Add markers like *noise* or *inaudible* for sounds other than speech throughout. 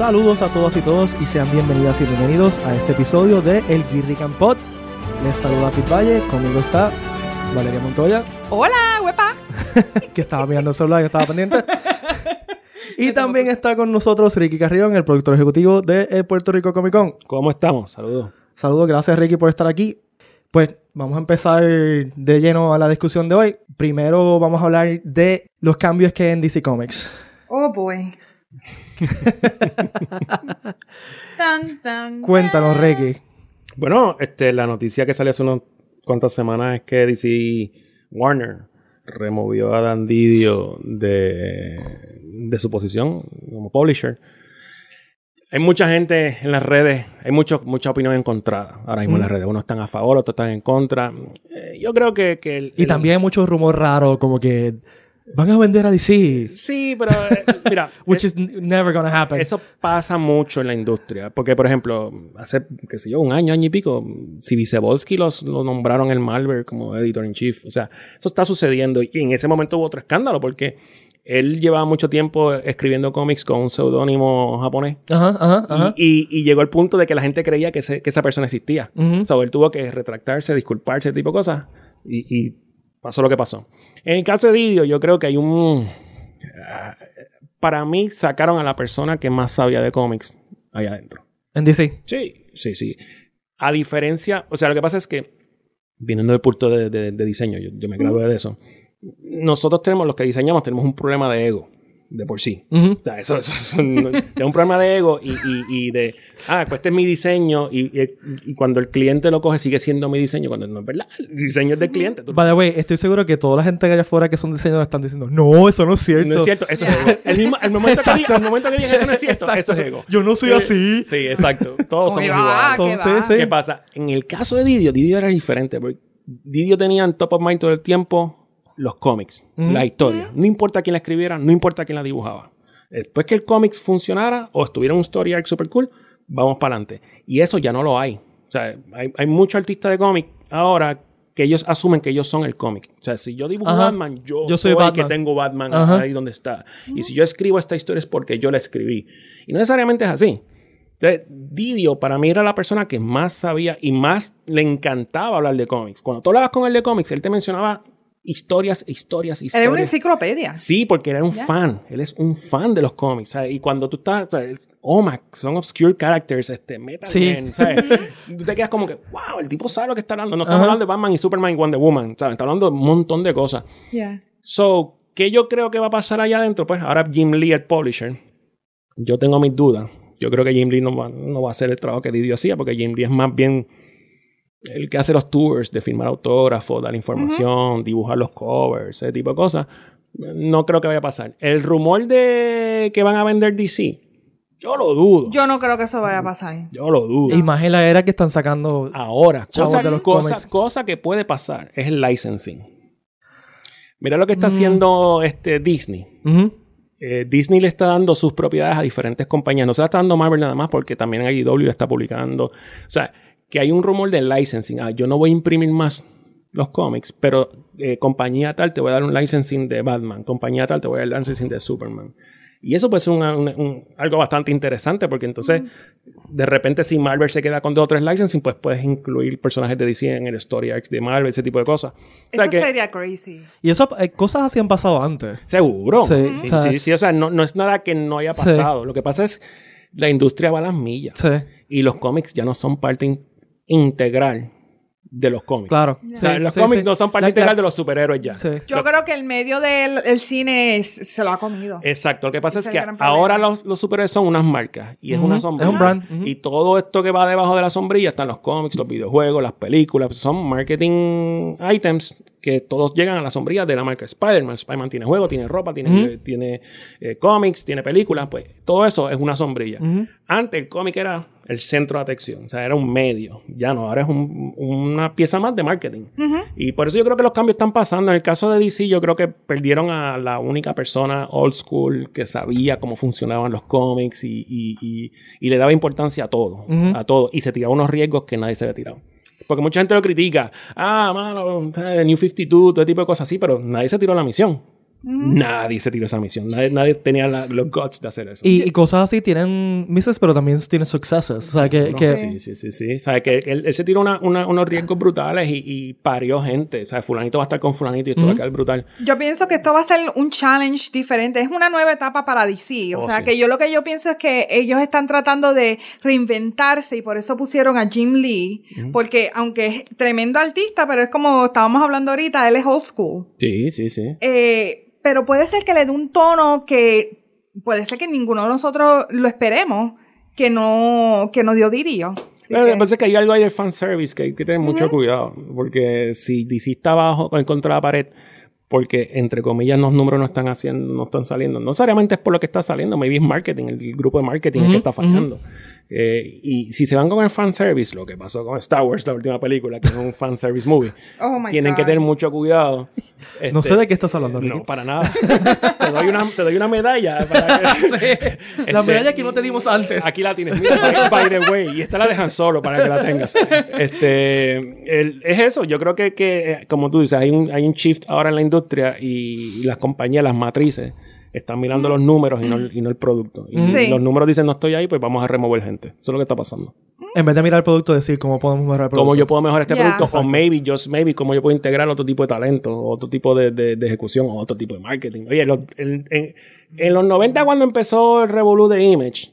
Saludos a todas y todos y sean bienvenidas y bienvenidos a este episodio de El Guirrican Pod. Les saluda Pit Valle, conmigo está Valeria Montoya, Hola, huepa. *laughs* que estaba mirando el celular y estaba pendiente. *laughs* y también está con nosotros Ricky Carrión, el productor ejecutivo de el Puerto Rico Comic Con. ¿Cómo estamos? Saludos. Saludos, gracias Ricky por estar aquí. Pues vamos a empezar de lleno a la discusión de hoy. Primero vamos a hablar de los cambios que hay en DC Comics. Oh, boy. Tan, tan, Cuéntanos. Bueno, este, la noticia que salió hace unas cuantas semanas es que DC Warner removió a Dan Didio de, de su posición como publisher. Hay mucha gente en las redes, hay mucho, mucha opinión encontrada ahora mismo en las redes. Unos están a favor, otros están en contra. Eh, yo creo que... que el- Y el- también hay mucho rumor raro, como que van a vender a DC, Sí, pero eh, mira... *laughs* which is n- never gonna happen. Eso pasa mucho en la industria. Porque, por ejemplo, hace, qué sé yo, un año, año y pico, Sivicevolsky los, lo nombraron el Malware como editor in chief. O sea, eso está sucediendo. Y en ese momento hubo otro escándalo porque él llevaba mucho tiempo escribiendo cómics con un seudónimo japonés. Ajá, ajá, ajá. Y, y- y llegó el punto de que la gente creía que, ese- que esa persona existía. Ujú. O sea, él tuvo que retractarse, disculparse, tipo de cosas. Y, y pasó lo que pasó. En el caso de Didio, yo creo que hay un... Para mí, sacaron a la persona que más sabía de cómics ahí adentro. En DC. Sí, sí, sí. A diferencia... O sea, lo que pasa es que, viniendo del punto de, de- de diseño, yo, yo me gradué de eso, nosotros tenemos, los que diseñamos, tenemos un problema de ego, de por sí. Ujú. O sea, eso, eso- eso no- es un problema de ego y, y- y de, ah, pues este es mi diseño y, y- y cuando el cliente lo coge sigue siendo mi diseño, cuando no es verdad, el diseño es del cliente. Tú- By the way, estoy seguro que toda la gente que allá afuera que son diseñadores están diciendo, no, eso no es cierto. no es cierto, eso es ego. El, mismo, el, momento que digan, el momento que digan eso no es cierto, Exacto. eso es ego. Yo no soy Eh, así. Sí, exacto. Todos somos va, iguales. ¿qué Entonces, sí. ¿Qué pasa? En el caso de Didio, Didio era diferente. Porque Didio tenía en top of mind todo el tiempo los cómics, Ujú. la historia. No importa quién la escribiera, no importa quién la dibujaba. Después que el cómic funcionara o estuviera un story arc super cool, vamos para adelante. Y eso ya no lo hay. O sea, hay, hay muchos artistas de cómic ahora que ellos asumen que ellos son el cómic. O sea, si yo dibujo Ajá. Batman, yo, Yo soy soy, el Batman. que tengo Batman Ajá. ahí donde está. Y si yo escribo esta historia es porque yo la escribí. Y no necesariamente es así. Entonces, Didio para mí era la persona que más sabía y más le encantaba hablar de cómics. Cuando tú hablabas con él de cómics, él te mencionaba historias, historias, Él es una historias. enciclopedia. Sí, porque era un fan. Él es un fan de los cómics. ¿sabes? Y cuando tú estás. OMAC, son obscure characters, este, Metal Sí. Man, ¿sabes? *laughs* tú te quedas como que, wow, el tipo sabe lo que está hablando. No estamos hablando de Batman y Superman y Wonder Woman, ¿sabes? Está hablando de un montón de cosas. Yeah. So, ¿qué yo creo que va a pasar allá adentro? Pues ahora Jim Lee, el publisher, yo tengo mis dudas. Yo creo que Jim Lee no va, no va a hacer el trabajo que Didio hacía, porque Jim Lee es más bien el que hace los tours de firmar autógrafos, dar información, dibujar los covers, ese tipo de cosas. No creo que vaya a pasar. El rumor de que van a vender DC, yo lo dudo. Yo, Yo no creo que eso vaya a pasar. lo dudo. Y más en la era que están sacando. Ahora, cosa, de los cosa- cómics. cosa que puede pasar es el licensing. Mira lo que está Mm. haciendo este Disney. Eh, Disney le está dando sus propiedades a diferentes compañías. No se la está dando Marvel nada más porque también IDW le está publicando. O sea, que hay un rumor de licensing. Ah, yo no voy a imprimir más los cómics, pero eh, compañía tal te voy a dar un licensing de Batman. Compañía tal te voy a dar un licensing de Superman. Y eso puede ser una- una- un- algo bastante interesante porque entonces, de repente, si Marvel se queda con dos o tres licensing, pues puedes incluir personajes de DC en el story arc de Marvel, ese tipo de cosas. O sea Eso que- sería crazy. Y eso, eh, cosas así han pasado antes. Seguro. Sí, Sí, o sea- sí, sí, O sea, no, no es nada que no haya Sí. pasado. Lo que pasa es la industria va a las millas. Sí, Y los cómics ya no son parte integral de los cómics. claro. O sea, Sí, los sí, cómics sí. no son parte La- integral la- de los superhéroes ya. Sí. Yo creo que el medio del el cine es- se lo ha comido. Exacto. Lo que pasa es es que ahora los, los superhéroes son unas marcas y es una es sombrilla. un brand. Y todo esto que va debajo de la sombrilla están los cómics, los videojuegos, las películas. Son marketing items que todos llegan a la sombrilla de la marca Spider-Man. Spider-Man tiene juegos, tiene ropa, tiene, eh, tiene eh, cómics, tiene películas. Pues todo eso es una sombrilla. Antes el cómic era el centro de atención, o sea, era un medio. Ya no, ahora es un- una pieza más de marketing. Y por eso yo creo que los cambios están pasando. En el caso de DC, yo creo que perdieron a la única persona old school que sabía cómo funcionaban los cómics y, y- y- y le daba importancia a todo, a todo. Y se tiraba unos riesgos que nadie se había tirado. Porque mucha gente lo critica. Ah, mano, eh, New 52, todo tipo de cosas así, pero nadie se tiró la misión. Nadie se tiró esa misión. Nadie, nadie tenía la- los guts de hacer eso. Y, y cosas así tienen misses, pero también tienen successes. O sea, que... No, que- sí, sí, sí, sí. O sea, que él, él se tiró una- una- unos riesgos brutales y, y parió gente. O sea, fulanito va a estar con fulanito y esto va a quedar brutal. Yo pienso que esto va a ser un challenge diferente. Es una nueva etapa para DC. O Oh, sea, sí. que yo lo que yo pienso es que ellos están tratando de reinventarse y por eso pusieron a Jim Lee. Porque aunque es tremendo artista, pero es como estábamos hablando ahorita, él es old school. Sí, sí, sí. Eh, pero puede ser que le dé un tono que puede ser que ninguno de nosotros lo esperemos que no, que no dio Dirio. Así Pero que- Lo que hay algo ahí del fanservice que hay que tener mucho cuidado. Porque si DC está abajo en contra de la pared, porque entre comillas los números no están haciendo, no están saliendo. No necesariamente es por lo que está saliendo, maybe es marketing, el grupo de marketing es que está fallando. Eh, y si se van con el fanservice, lo que pasó con Star Wars, la última película, que es un fanservice movie, *laughs* Oh tienen que God. tener mucho cuidado. *laughs* no Este, sé de qué estás hablando, Ricky. No, para nada. te, doy una, te doy una medalla. Para *laughs* que, La Este, medalla que no te dimos antes. Aquí la tienes. Mira, by, by the way. Y esta la dejan solo para que la tengas. Este, el- es eso. Yo creo que, que, eh, como tú dices, hay un, hay un shift ahora en la industria y, las compañías, las matrices, están mirando los números y no, el- y no el producto. Y Sí. los números dicen no estoy ahí, pues vamos a remover gente. Eso es lo que está pasando. En vez de mirar el producto, decir cómo podemos mejorar el producto. Cómo yo puedo mejorar este Ya. producto, o maybe, just maybe, cómo yo puedo integrar otro tipo de talento, otro tipo de, de- de ejecución, o otro tipo de marketing. Oye, lo- en, en- en los 90 cuando empezó el revolú de Image,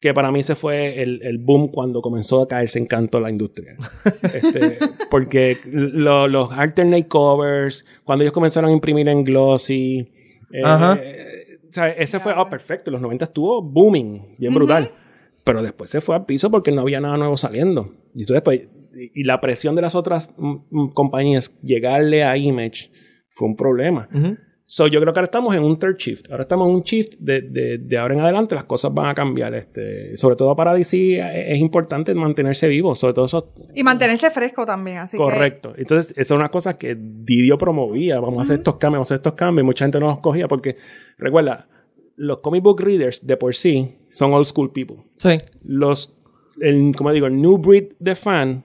que para mí se fue el, el boom cuando comenzó a caerse en canto la industria. *laughs* Este, porque lo- los alternate covers, cuando ellos comenzaron a imprimir en glossy, eh, sea, ese fue, oh, perfecto, los 90 estuvo booming, bien brutal. Pero después se fue al piso porque no había nada nuevo saliendo. Y entonces, pues, y y la presión de las otras mm, mm, compañías llegarle a Image fue un problema. So, yo creo que ahora estamos en un third shift. Ahora estamos en un shift de, de, de ahora en adelante las cosas van a cambiar. Este, sobre todo para DC eh, es importante mantenerse vivo. Sobre todo eso Y mantenerse fresco también, así que... Correcto. Entonces, esas son unas cosas que Didio promovía. Vamos a hacer estos cambios, vamos a hacer estos cambios. Mucha gente no los cogía porque, recuerda, los comic book readers de por sí son old school people. Sí. Los, el, como digo, el new breed de fan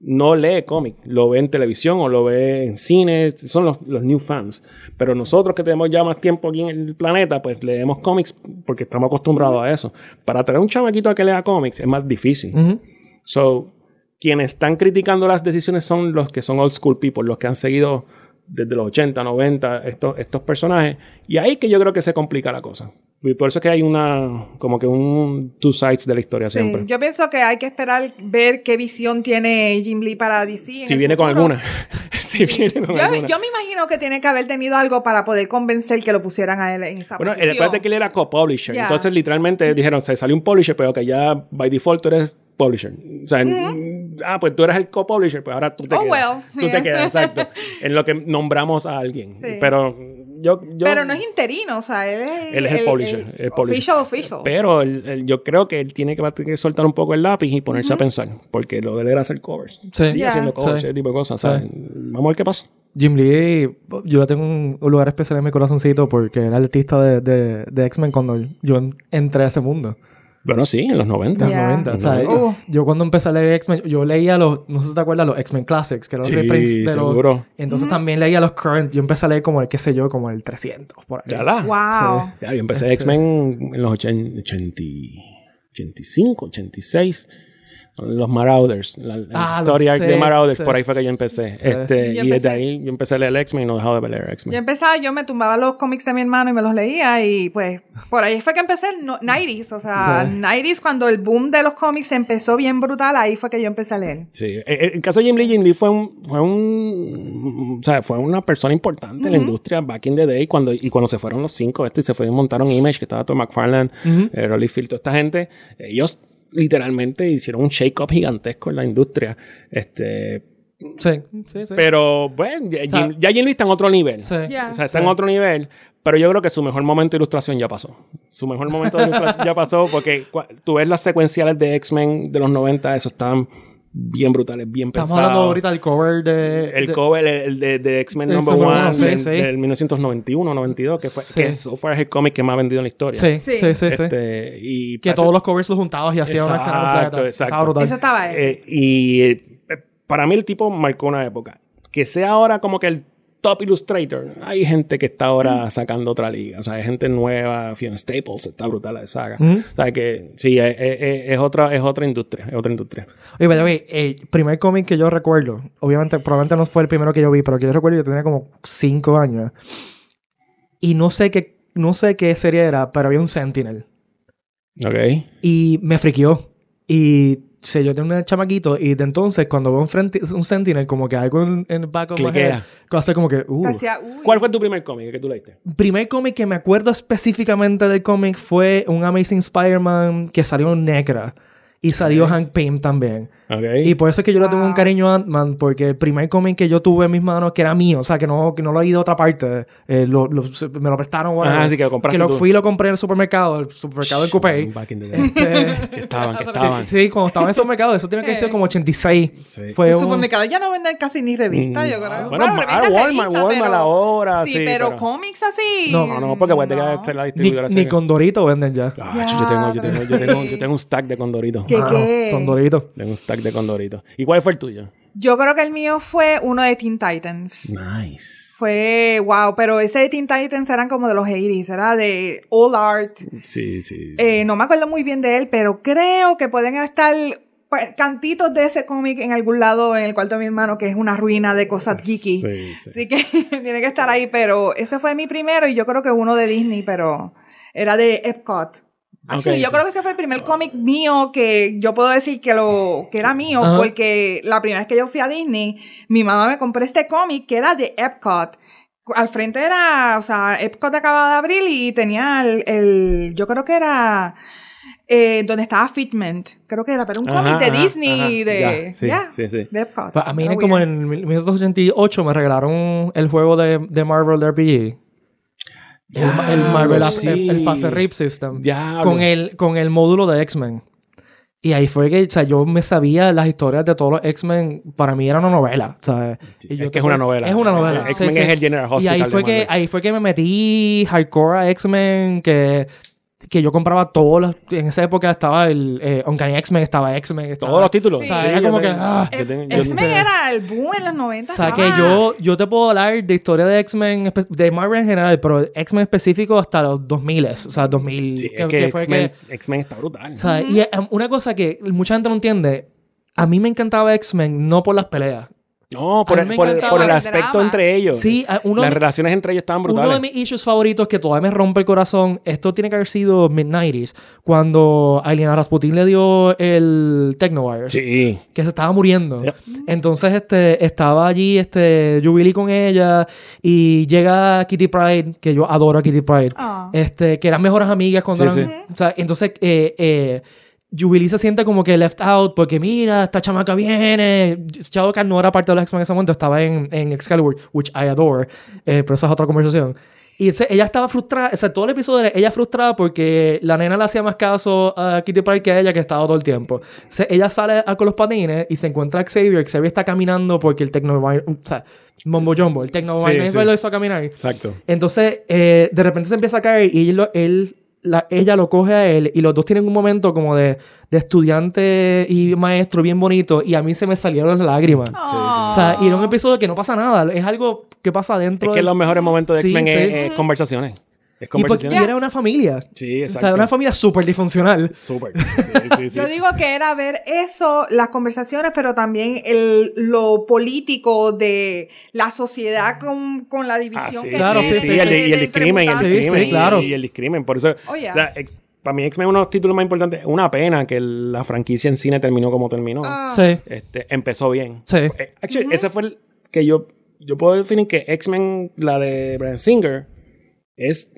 no lee cómic, lo ve en televisión o lo ve en cine, son los, los new fans. Pero nosotros que tenemos ya más tiempo aquí en el planeta, pues leemos cómics porque estamos acostumbrados a eso. Para traer un chamaquito a que lea cómics es más difícil. So, quienes están criticando las decisiones son los que son old school people, los que han seguido desde los 80, 90 estos, estos personajes. Y ahí que yo creo que se complica la cosa. Y por eso es que hay una, como que un two sides de la historia Sí, siempre. yo pienso que hay que esperar ver qué visión tiene Jim Lee para DC. en si viene con alguna. *laughs* si viene con Yo, alguna. yo me imagino que tiene que haber tenido algo para poder convencer que lo pusieran a él en esa Bueno, el posición. acuérdate que él era co-publisher. Entonces, literalmente dijeron, se salió un publisher, pero que ya by default tú eres publisher. O sea, ah, pues tú eres el co-publisher, pues ahora tú te Oh, quedas. well, Tú yeah. te quedas, exacto. *laughs* En lo que nombramos a alguien. Sí. Pero yo, yo... Pero no es interino, o sea, él es el, Él es el publisher, el publisher. Official, official. Pero el- el- yo creo que él tiene que, que soltar un poco el lápiz y ponerse a pensar. Porque lo de él era hacer covers. Sí. Sigue Ya. haciendo covers, Sí. ese tipo de cosas. Sí. ¿sabes? Vamos a ver qué pasa. Jim Lee, yo le tengo un, lugar especial en mi corazoncito porque era el artista de, de, de X-Men cuando yo en- entré a ese mundo. Bueno, sí, en los 90. En los Yeah. 90. O sea, Uh. yo, cuando empecé a leer X-Men, yo leía los, no sé si te acuerdas, los X-Men Classics, que eran los Sí, reprints de los... seguro. Entonces también leía los current, yo empecé a leer como el, qué sé yo, como el 300, por ahí. Ya la. Wow. Ya, yo empecé Este- X-Men en los 80, 80 85, 86. Los Marauders. La, la Ah, historia sí, de Marauders, sí. por ahí fue que yo empecé. Sí. Este, Yo y desde ahí yo empecé a leer X-Men y no dejaba de leer Yo X-Men. empezaba, yo me tumbaba los cómics de mi hermano y me los leía y pues por ahí fue que empecé el no- 90s, o sea, Sí. 90s cuando el boom de los cómics empezó bien brutal, ahí fue que yo empecé a leer. Sí. Eh, eh, En caso de Jim Lee, Jim Lee fue un, fue un, o sea, fue una persona importante en la industria back in the day cuando, y cuando se fueron los cinco esto y se fue y montaron Image, que estaba Tom McFarlane, eh, Rolly Field, toda esta gente, ellos literalmente hicieron un shake-up gigantesco en la industria. Este, Sí, sí, sí. pero bueno, ya, sea, Jim, ya Jim Lee está en otro nivel. Sí. Ya. O sea, está Sí. en otro nivel, pero yo creo que su mejor momento de ilustración ya pasó. Su mejor momento de ilustración ya pasó porque tú ves las secuenciales de X-Men de los 90, eso estaban bien brutales, bien Estamos pensados. hablando ahorita del cover de... El de- cover el de, de X-Men Number One uno, sí, del, sí. del 1991, 92, que fue Sí. que so far es el cómic que más ha vendido en la historia. Sí, sí, Sí. sí, sí. Este, y Que parece- todos los covers los juntabas y hacían una escena Exacto, completa. exacto. Estaba brutal. Eso estaba él. Eh, y eh, para mí el tipo marcó una época. Que sea ahora como que el top illustrator, hay gente que está ahora sacando otra liga. O sea, hay gente nueva, Fiona Staples, está brutal la saga. O sea, que sí, es, es- es otra, es otra industria, es otra industria. Oye, the way, el primer cómic que yo recuerdo, obviamente, probablemente no fue el primero que yo vi, pero que yo recuerdo, yo tenía como 5 años. Y no sé qué, no sé qué serie era, pero había un Sentinel. Ok. Y me friqueó. Y sea, yo tenía un chamaquito y de entonces cuando veo un, frente, un Sentinel como que algo en, en el back of my head, hace como que, uh. Uy. ¿Cuál fue tu primer cómic que tú leíste? primer cómic que me acuerdo específicamente del cómic fue un Amazing Spider-Man que salió en Necra. Y salió Hank Pym también. Y por eso es que yo le tengo un Wow. cariño a Ant-Man, porque el primer cómic que yo tuve en mis manos, que era mío, o sea, que no, que no lo he ido a otra parte, eh, lo- lo- me lo prestaron. whatever. Ajá, así que lo compraste lo tú. fui y lo compré en el supermercado, el supermercado del Coupé. Back in the day. Eh, *laughs* que estaban, que estaban. sí, cuando estaba en el supermercado, eso tiene que ser como 86. Sí. Fue Los un... supermercados ya no venden casi ni revistas, Mm, yo creo. bueno, ah, revistas, Walmart, revistas, Walmart pero- ahora, sí, pero, pero- cómics así. No, No, no, porque voy a tener que ser la Ni, distribuidora. ni seria. con Dorito venden ya. Ah, Ya, yo, tengo, yo, tengo, yo, tengo, yo tengo un stack de condorito. ¿Qué, Ah, qué? Con Dorito. Tengo un stack de condorito. ¿Y cuál fue el tuyo? Yo creo que el mío fue uno de Teen Titans. Nice. Fue, wow, pero ese de Teen Titans eran como de los 80s, era de All Art. Sí, sí. Eh, no me acuerdo muy bien de él, pero creo que pueden estar pues, cantitos de ese cómic en algún lado en el cuarto de mi hermano, que es una ruina de cosas geeky. Sí, sí. Así que *laughs* tiene que estar ahí, pero ese fue mi primero y yo creo que uno de Disney, pero era de Epcot. Actually, Ok, yo sí. creo que ese fue el primer cómic mío que yo puedo decir que lo que era mío, Ajá. porque la primera vez que yo fui a Disney, mi mamá me compró este cómic que era de Epcot. Al frente era, o sea, Epcot acababa de abrir y tenía el, el- yo creo que era eh, donde estaba Fitment, creo que era, pero un cómic de ajá, Disney ajá. de, Ya, sí, ya, sí, sí. de Epcot. A mí Era como en 1988 me regalaron el juego de, de Marvel de El, el Marvel, sí. el, el Phase Rip System. Con el, con el módulo de X-Men. Y ahí fue que, o sea, yo me sabía las historias de todos los X-Men. Para mí era una novela, ¿sabes? Y yo es que es una novela. Es una novela. X-Men sí, es el General Y Hospital. ahí de fue, que, Marvel. ahí fue que me metí hardcore a X-Men, que, que yo compraba todos los... En esa época estaba el eh, Uncanny X-Men, estaba X-Men. Todos los títulos. Sí. O sea, Sí, era como que... tengo- ah, tengo- yo- X-Men era el boom en los 90. o sea, que estaba- yo, yo te puedo hablar de historia de X-Men, de Marvel en general, pero X-Men específico hasta los 2000, o sea, 2000. Sí, que- es que que X-Men que- está brutal. o sea, y una cosa que mucha gente no entiende, a mí me encantaba X-Men no por las peleas. No, por el, por por aspecto drama. entre ellos. Sí, a- uno, Las relaciones entre ellos estaban uno brutales. de mis issues favoritos que todavía me rompe el corazón, esto tiene que haber sido mid-90s, cuando a Eliana Rasputin le dio el Technowire. Sí. que se estaba muriendo. Sí. Entonces, este, estaba allí, este, Jubilee con ella y llega Kitty Pride, que yo adoro a Kitty Pride, Ah. este, que eran mejores amigas cuando Sí, eran, o sea, entonces, eh, eh, Jubilee se siente como que left out porque mira, esta chamaca viene. Shadowcat no era parte de los X-Men en ese momento, estaba en, en Excalibur, which I adore, eh, pero esa es otra conversación. Y ella estaba frustrada, o sea, todo el episodio era ella frustrada porque la nena le hacía más caso a Kitty Pryde que a ella, que estaba todo el tiempo. O sea, ella sale con los patines y se encuentra a Xavier. Xavier está caminando porque el Tecno... O sea, Mombo Jumbo, el Tecno Sí, sí. lo hizo a caminar. Exacto. Entonces, eh, de repente se empieza a caer y él, él- la- ella lo coge a él y los dos tienen un momento como de, de estudiante y maestro bien bonito y a mí se me salieron las lágrimas. O sea, y era un episodio que no pasa nada, es algo que pasa dentro Es que los mejores momentos de X-Men sí. es, es conversaciones. Es Y porque era una familia. Sí, O exacto. sea, una familia súper disfuncional. Súper. *laughs* Sí, sí, sí. Yo digo que era ver eso, las conversaciones, pero también el, lo político de la sociedad con, con la Ah, división sí, que Claro, tiene sí, sí, sí, el, de- y el de discrimen, el Sí, discrimen, sí, claro. y el discrimen. Por eso, Oh, yeah. o sea, ex- para mí X-Men es uno de los títulos más importantes. Una pena que la franquicia en cine terminó como terminó. Ah. Sí, Este, empezó bien. sí. Eh, Actually, ese fue el que yo, yo puedo definir que X-Men, la de Brian Singer, es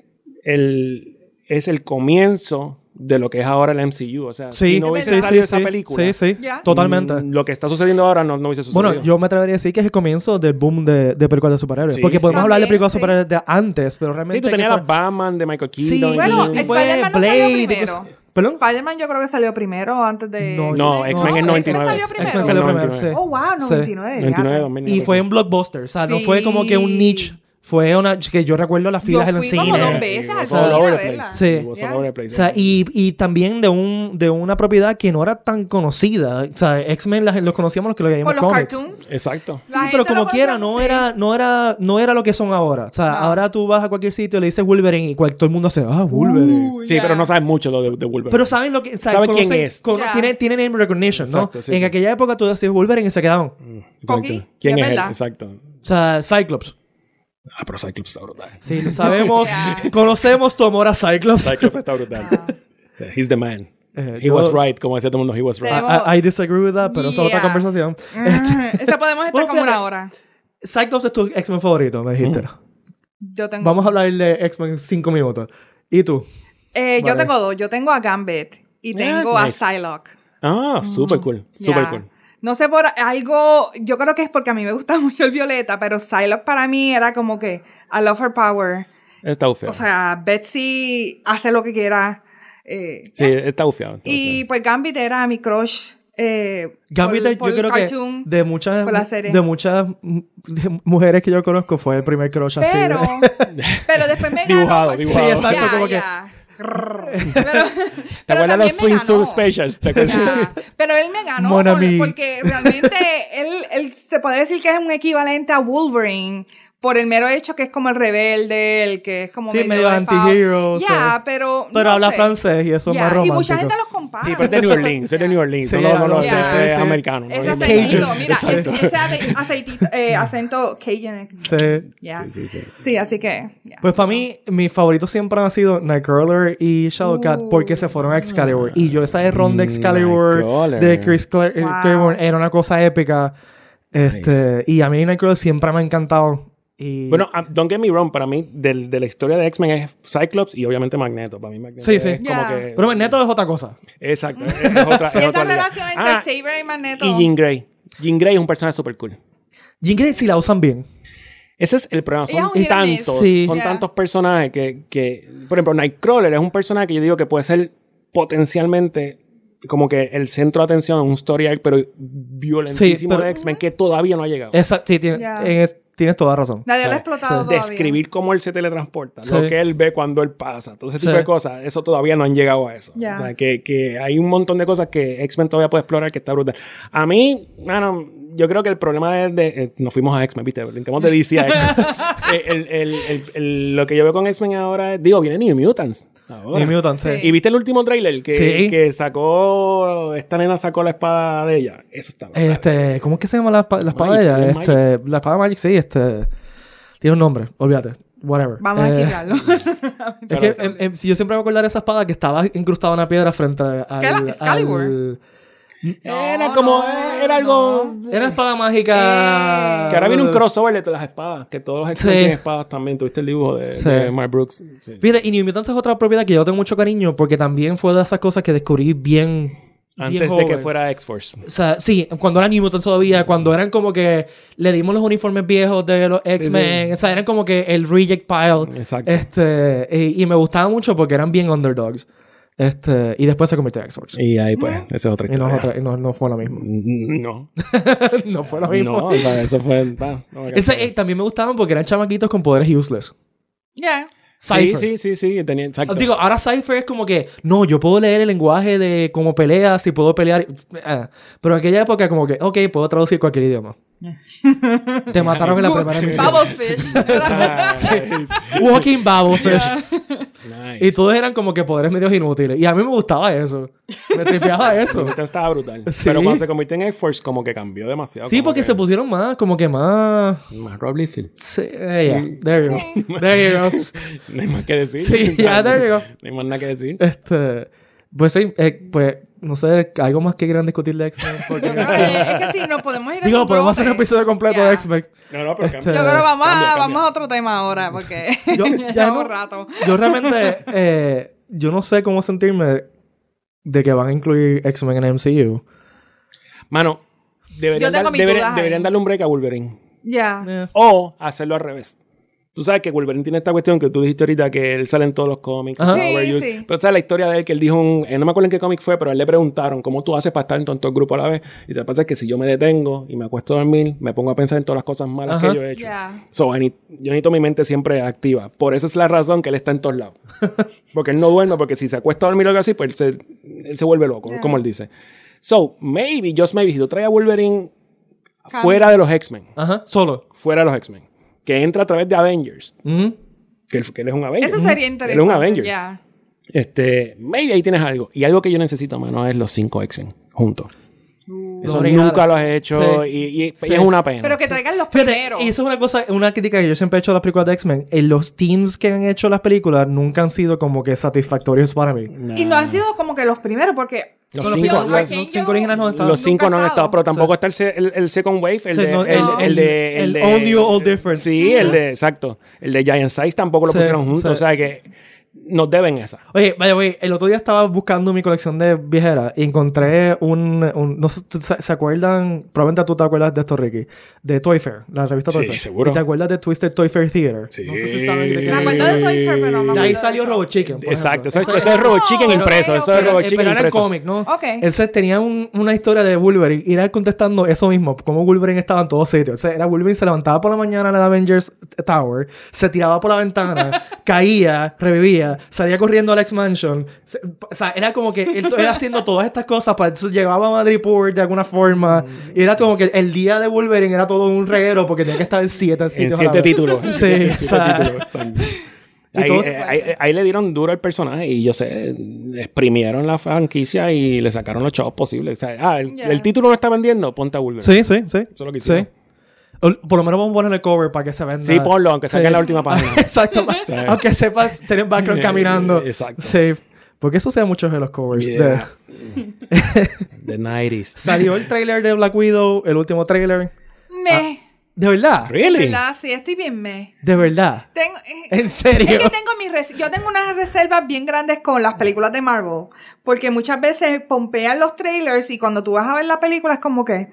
el, es el comienzo de lo que es ahora el MCU. O sea, Sí, si no hubiese sí, salido sí, esa película, Sí, sí, totalmente. mm, lo que está sucediendo ahora no, no hubiese sucedido. Bueno, yo me atrevería a decir que es el comienzo del boom de, de películas de superhéroes. Sí, porque sí. podemos hablar de películas de superhéroes de antes, pero realmente... Sí, tú tenías fue- la Batman de Michael Keaton. Sí, y- Bueno, y Spider-Man fue no Blade salió primero. ¿Perdón? Spider-Man yo creo que salió primero antes de... No, No, X-Men no, en 99. salió primero. X-Men salió primero, sí. Oh, wow, Sí. 99. 99, ya. 2009. Y fue un blockbuster, o sea, no fue como que un niche. Fue una que yo recuerdo las filas en el fui cine. como dos veces al cine. Sí. O sea, y, y también de, un, de una propiedad que no era tan conocida. O sea, X-Men los conocíamos los que lo Por los cómics. cartoons. Exacto. Sí, pero como quiera, no era, no era, no era lo que son ahora. O sea, No. ahora tú vas a cualquier sitio y le dices Wolverine y cual- todo el mundo hace, ah, Wolverine. Uh, Sí, pero no saben mucho lo de, de Wolverine. Pero saben lo que, o sea, Saben quién es. tiene, tiene name recognition, ¿no? Exacto, sí, en sí. aquella época tú decías Wolverine y se quedaban. Mm, ¿Quién es él? Exacto. O sea, Cyclops. Ah, pero Cyclops está brutal. Sí, lo *laughs* sabemos. *laughs* Conocemos tu amor a Cyclops. Cyclops está brutal. Ah. He's the man. Eh, He yo- was right, como decía todo el mundo, he was right. I, I disagree with that, pero eso es otra Yeah. conversación. *laughs* Esa podemos estar Bueno, como una hora. Cyclops es tu X-Men favorito, me dijiste. Yo tengo. Vamos a hablar de X-Men en cinco minutos. ¿Y tú? Eh, Yo tengo dos. Yo tengo a Gambit y Yeah, tengo a. Psylocke. Ah, super cool. Super cool. No sé por algo, yo creo que es porque a mí me gusta *laughs* mucho el violeta, pero Psylocke para mí era como que I love her power. Está ufeado. O sea, Betsy hace lo que quiera. eh, sí, está ufeado. está y ufeado. pues Gambit era mi crush. Eh, Gambit, por- por yo creo cartoon. que de muchas, por la serie. de muchas mujeres que yo conozco fue el primer crush así. Pero, *laughs* pero después me ganó. Dibujado, pues, dibujado. Sí, exacto, ya, como que-. *laughs* Pero, ¿Te acuerdas los Swing. Suit Specials? ¿Te? Ya, Pero él me ganó por- porque realmente él, él se puede decir que es un equivalente a Wolverine por el mero hecho que es como el rebelde, el que es como Sí, medio alejado. anti-hero, Ya, sí. pero Pero no habla sé. francés y eso es Ya, más Y romántico. mucha gente los Sí, pero es de New Orleans, es de New Orleans. Sí, no, no, no, es sí, sí. americano. ¿no? Ese aceitito, mira, ese ace- aceitito, eh, acento Cajun. Sí. Sí, sí, sí. Sí, así que. Pues para mí, mis favoritos siempre han sido Nightcrawler y Shadowcat Uh. porque se fueron a Excalibur. Y yo esa ron de Excalibur Nightcrawler. de Chris Wow. Claiborne era una cosa épica. Este, Nice. Y a mí Nightcrawler siempre me ha encantado. Y... Bueno, um, don't get me wrong, para mí, del- de la historia de X-Men es Cyclops y obviamente Magneto. Para mí Magneto Sí, sí. es como Ya. que... pero Magneto es otra cosa. Exacto, es, *laughs* es otra, es Esa relación entre Ah, Saber y Magneto. y Jean Grey. Jean Grey es un personaje súper cool. Jean Grey si la usan bien. Ese es el problema. Son tantos, Sí. son Yeah. tantos personajes que, que, por ejemplo, Nightcrawler es un personaje que yo digo que puede ser potencialmente como que el centro de atención en un story arc, pero violentísimo Sí, pero- de X-Men que todavía no ha llegado. Exacto, sí, tiene- es- tienes toda razón. Nadie lo ha explotado todavía. Describir cómo él se teletransporta, Sí. lo que él ve cuando él pasa, todo ese tipo Sí. de cosas, eso todavía no han llegado a eso. Ya. O sea, que, que hay un montón de cosas que X-Men todavía puede explorar que está brutal. A mí, bueno, yo creo que el problema es de... eh, nos fuimos a X-Men, ¿viste? Brincamos de DC a X-Men. El- el- el- el- lo que yo veo con X-Men ahora es... Digo, viene New Mutants. ahora. New Mutant, sí. ¿Y viste el último trailer que, Sí. que sacó... Esta nena sacó la espada de ella? Eso está. Este, ¿cómo es que se llama la, la espada Magic, de ella? es Este, la espada Magic, sí, este. Tiene un nombre, olvídate. Whatever. Vamos a Eh, quitarlo. *laughs* Es que em, em, si yo siempre me acuerdo de esa espada que estaba incrustada en una piedra frente al. Excala- Excalibur. al- era No, como... no, era algo... no. Era espada mágica. Eh, Que ahora viene un crossover de todas las espadas. Que todos los X-Men Sí. tienen espadas también. Tuviste el dibujo de, Sí. de Mark Brooks. Sí. Fíjate, y New Mutants es otra propiedad que yo tengo mucho cariño porque también fue de esas cosas que descubrí bien. bien Antes de que fuera X-Force. O sea, sí, cuando eran New Mutants todavía, cuando eran como que le dimos los uniformes viejos de los X-Men, sí. o sea, eran como que el reject pile. Exacto. Este, y, y me gustaba mucho porque eran bien underdogs. Este, y después se convirtió en X-Force. Y ahí, pues, esa es otra Y no, historia. otra- y no, no fue lo mismo. No. *laughs* no fue lo mismo. No, o sea, eso fue... ah, no, Ese, eh, también me gustaban porque eran chamaquitos con poderes useless. Ya. sí, Cypher. sí, sí, sí. Tenía, exacto. Digo, ahora Cypher es como que, no, yo puedo leer el lenguaje de cómo peleas y puedo pelear. ah. Pero en aquella época, como que, ok, puedo traducir cualquier idioma. Te mataron en la primera misión. Bubblefish. *laughs* Walking Babblefish. nice. Y todos eran como que poderes medios inútiles. Y a mí me gustaba eso. Me tripeaba *laughs* eso. Estaba brutal. Sí. Pero cuando se convirtió en X-Force, como que cambió demasiado. Sí, porque que- se pusieron más, como que más. Más Rob Liefeld. Sí, eh, yeah. There you go. There you go. *laughs* No hay más que decir. Sí, ya, there you go. No hay más nada que decir. Este. Pues sí, eh, pues no sé, algo más que quieran discutir de X-Men. porque- *laughs* es que si nos podemos ir a Digo, podemos hacer un episodio completo de X-Men. No, no, pero Este-. Yo creo que vamos, Cambia, a, cambia. vamos a otro tema ahora porque *laughs* *laughs* Yo, ya no- rato. yo realmente, eh, yo no sé cómo sentirme de que van a incluir X-Men en el MCU. Mano, deberían, Yo tengo dar- mis deberían- dudas ahí. deberían darle un break a Wolverine. Ya. Eh, O hacerlo al revés. Tú sabes que Wolverine tiene esta cuestión que tú dijiste ahorita que él sale en todos los cómics. Sí, sí. Pero sabes la historia de él que él dijo, un, eh, no me acuerdo en qué cómic fue, pero a él le preguntaron cómo tú haces para estar en tantos grupos a la vez. Y se pasa que si yo me detengo y me acuesto a dormir, me pongo a pensar en todas las cosas malas Ajá. que yo he hecho. Yeah. So, yo necesito mi mente siempre activa. Por eso es la razón que él está en todos lados. *laughs* porque él no duerme, porque si se acuesta a dormir o algo así, pues él se, él se vuelve loco, Yeah. como él dice. So, maybe, just maybe, si tú traes a Wolverine fuera de los X-Men, Ajá, solo. fuera de los X-Men, que entra a través de Avengers, que él, que él es un Avenger. Eso sería Él interesante. es un Avenger. ya. Este, maybe ahí tienes algo. Y algo que yo necesito, mano, es los cinco X-Men juntos. Eso nunca lo has hecho Sí. y, y- y Sí. es una pena. Pero que traigan los Fíjate, primeros. y eso es una cosa, una crítica que yo siempre he hecho a las películas de X-Men. En los teams que han hecho las películas nunca han sido como que satisfactorios para mí. Nah. Y no han sido como que los primeros, porque Los Los cinco- los- los cinco originales no estaban. Los cinco no han estado, estado. pero tampoco Sí. está el, el, el Second Wave, el Sí, de... no, el, el- el de... el de- All New, All Different. Sí, el de... Exacto. El de Giant Size tampoco lo Sí, pusieron juntos. sí. O sea que nos deben esa. Oye, vaya, oye, el otro día estaba buscando mi colección de viejeras y encontré un, un- no sé, ¿tú ¿se, acuerdan? Probablemente tú te acuerdas de esto, Ricky. De Toy Fair, la revista Toy Sí, Fair. seguro. ¿Y te acuerdas de Twisted Toy Fair Theater? No sé si saben de qué Me acuerdo de Toy Fair, pero no me De ahí salió eso. Robot Chicken. por Exacto. Eso, es- eso es Robot Chicken Pero- impreso. Eso es pero- Robot Eh, Chicken pero era el impreso. cómic, ¿no? Ok. Se tenía un- una historia de Wolverine y era contestando eso mismo, cómo Wolverine estaba en todos sitios. O sea, era Wolverine se levantaba por la mañana en el Avengers Tower, se tiraba por la ventana, *laughs* caía, revivía, salía corriendo al X-Mansion. Se- O sea, era como que él era haciendo todas estas cosas, para entonces llegaba a Madripoor de alguna forma y era como que el día de Wolverine era todo un reguero porque tenía que estar en siete En siete títulos. *laughs* Sí, En siete títulos. exacto. Y Ahí, todo- eh, ahí- ahí le dieron duro al personaje y yo sé, exprimieron la franquicia y le sacaron los chavos posibles. O sea, ah, el, título no está vendiendo, ponte a Wolverine. Sí, sí, sí. Eso es lo que sí. hicieron. Por lo menos vamos a ponerle cover para que se venda. Sí, ponlo, aunque salga Sí. en la última página. *laughs* Exacto. Aunque sepas tener background *laughs* caminando. exacto. Sí. Porque eso sea muchos de los covers. Yeah. De- *laughs* The 90s. Salió el trailer de Black Widow, el último trailer. Me. De verdad. Really? ¿Verdad? Sí, estoy bien me. De verdad. Tengo, eh, En serio. Es que tengo mis res- yo tengo unas reservas bien grandes con las películas de Marvel. Porque muchas veces pompean los trailers y cuando tú vas a ver la película es como que.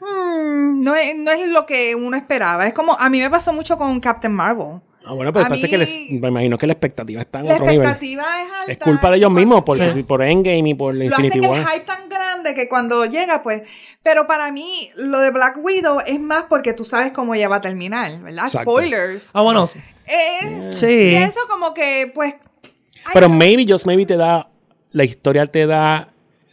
Mm, no, es, no es lo que uno esperaba. Es como. A mí me pasó mucho con Captain Marvel. Ah, bueno, pues que les, me imagino que la expectativa está en La otro nivel. expectativa es alta. Es culpa de y ellos mismos, Sí. si por Endgame y por Lo Infinity hacen el War. hype tan grande que cuando llega, pues. Pero para mí, lo de Black Widow es más porque tú sabes cómo ella va a terminar, ¿verdad? Exacto. Spoilers. Ah, bueno. Eh, Sí. Pienso como que, pues. Pero maybe, just maybe te da, la historia te da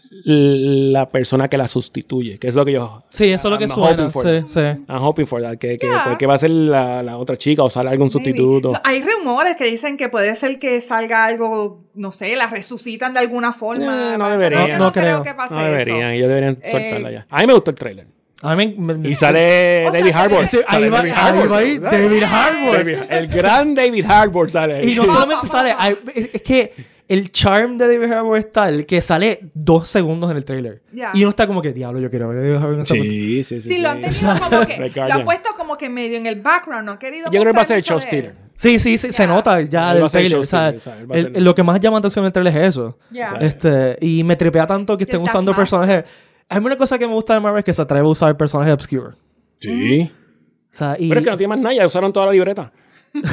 la persona que la sustituye, que es lo que yo... Sí, eso es lo que I'm suena. hoping for Sí, sí. I'm hoping for that, que, que, Yeah. porque va a ser la, la otra chica o sale algún Maybe. sustituto. No, hay rumores que dicen que puede ser que salga algo, no sé, la resucitan de alguna forma. Eh, no deberían. yo No creo. que pase No deberían, eso. ellos deberían Eh, soltarla ya. A mí me gustó el trailer. A mí me- me- Y sale O sea, David que- Harbour. Sí, ahí va- David Harbour, va a ir. David Harbour. El gran David Harbour sale. Y no solamente sale, *laughs* es que el charm de David Harbour es tal que sale dos segundos en el trailer. Y uno está como que, diablo, yo quiero ver a David Harbour en esta Sí, sí, sí. Sí, lo han tenido *laughs* como que, lo han puesto como que medio en el background, no han querido Yo creo que va a ser el mucho show de él. stealer. Sí, sí, sí, se nota ya del trailer. O sea, el- lo que más llama atención del trailer es eso. Este, y me tripea tanto que estén el usando personajes. A mí una cosa que me gusta de Marvel es que se atreve a usar personajes obscure. Sí. O sea, y... Pero es que no tiene más nada, ya usaron toda la libreta.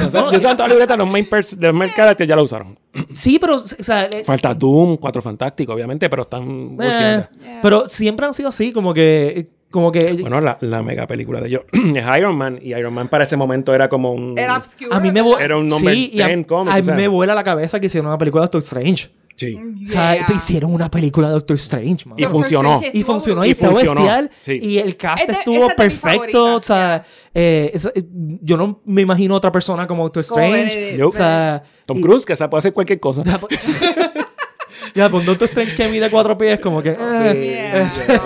O sea, usaron toda la libreta, los main, pers- los main characters ya la usaron. Sí, pero, o sea, eh, Falta Doom, Cuatro Fantásticos, obviamente, pero están... eh, pero siempre han sido así, como que, como que Bueno, la, la mega película de ellos *clears throat* es Iron Man, y Iron Man para ese momento era como un... Era obscure. a mí me Era un number sí, y a, 10 cómic, a o mí sea. me vuela la cabeza que hicieron una película de Doctor Strange. Sí. O sea, te hicieron una película de Doctor Strange, man. Y Doctor funcionó. Strange Y funcionó y Y fue funcionó, bestial. sí. Y el cast Es de- estuvo perfecto. o sea, eh, eh, yo no me imagino otra persona como Doctor Como Strange. Benedict. o sea, Tom Cruise, que se puede hacer cualquier cosa. Ya, pues, *laughs* ya, pues un Doctor Strange que mide cuatro pies, como que. eh. Yeah,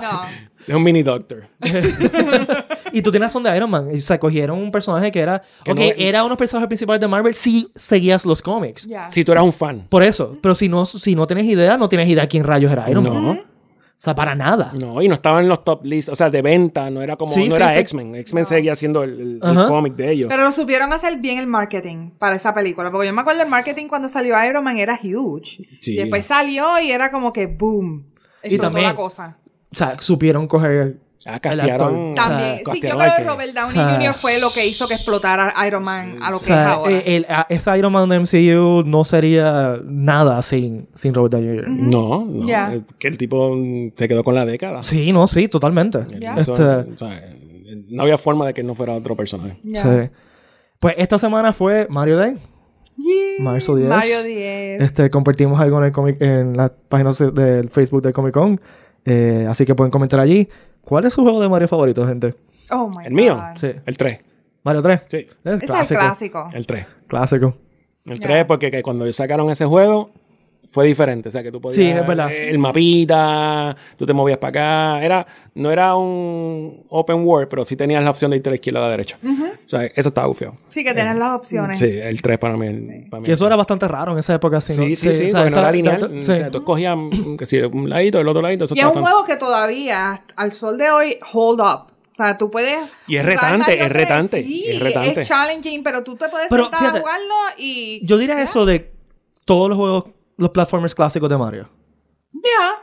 no, no. Es un mini doctor. *laughs* Y tú tienes razón de Iron Man. O sea, cogieron un personaje que era. Que ok, no- era uno de los personajes principales de Marvel si seguías los cómics. Ya. Si tú eras un fan. Por eso. Pero si no, si no tienes idea, no tienes idea quién rayos era Iron Man. No. O sea, para nada. No, y no estaba en los top lists, o sea, de venta, no era como, Sí, no sí, era sí. X-Men. X-Men seguía siendo el, el- el Ajá. cómic de ellos. Pero lo supieron hacer bien el marketing para esa película. Porque yo me acuerdo el marketing cuando salió Iron Man era huge. Sí. Y después salió y era como que boom. Y también- la cosa. O sea, supieron coger Ah, El castearon. actor. También. O sí, yo creo que Robert Downey o sea, Jr. fue lo que hizo que explotara Iron Man a lo O que es sea, ahora. eh, el- a- ese Iron Man de MCU no sería nada sin, sin Robert Downey Jr. No, no. Eh, Que el tipo mm, se quedó con la década. Sí, no, sí, totalmente. Ya. Eso, Este, o sea, eh, no había forma de que no fuera otro personaje. Sí. Pues esta semana fue Mario Day. Yeah. Marzo 10. Mario 10. Este, compartimos algo en, el comic, en la página del Facebook del Comic Con. Eh, así que pueden comentar allí. ¿Cuál es su juego de Mario favorito, gente? Oh my ¿El mío? God. Sí. El 3. Mario 3. Sí. El Ese es el clásico. El 3. Clásico. El Ya. 3 porque que cuando sacaron ese juego fue diferente. O sea, que tú podías... Sí, es verdad. El mapita, tú te movías para acá. Era, no era un open world, pero sí tenías la opción de irte a la izquierda o a la derecha. O sea, eso estaba bufeado. Sí, que tienes las opciones. Sí, el 3 para mí. el- para mí. Que eso era bastante raro en esa época. Sí, Sí, ¿no? sí, sí, o sea, porque no esa- era lineal. tanto- O sí. sea, tú escogías mm, que si un ladito, el otro ladito. Eso Y es un tan- juego que todavía, al sol de hoy, hold up. O sea, tú puedes. Y es retante, es 3, retante, Sí, es retante. es challenging, pero tú te puedes Pero, sentar fíjate, a jugarlo y. Yo diría eso de todos los juegos, los platformers clásicos de Mario. Ya.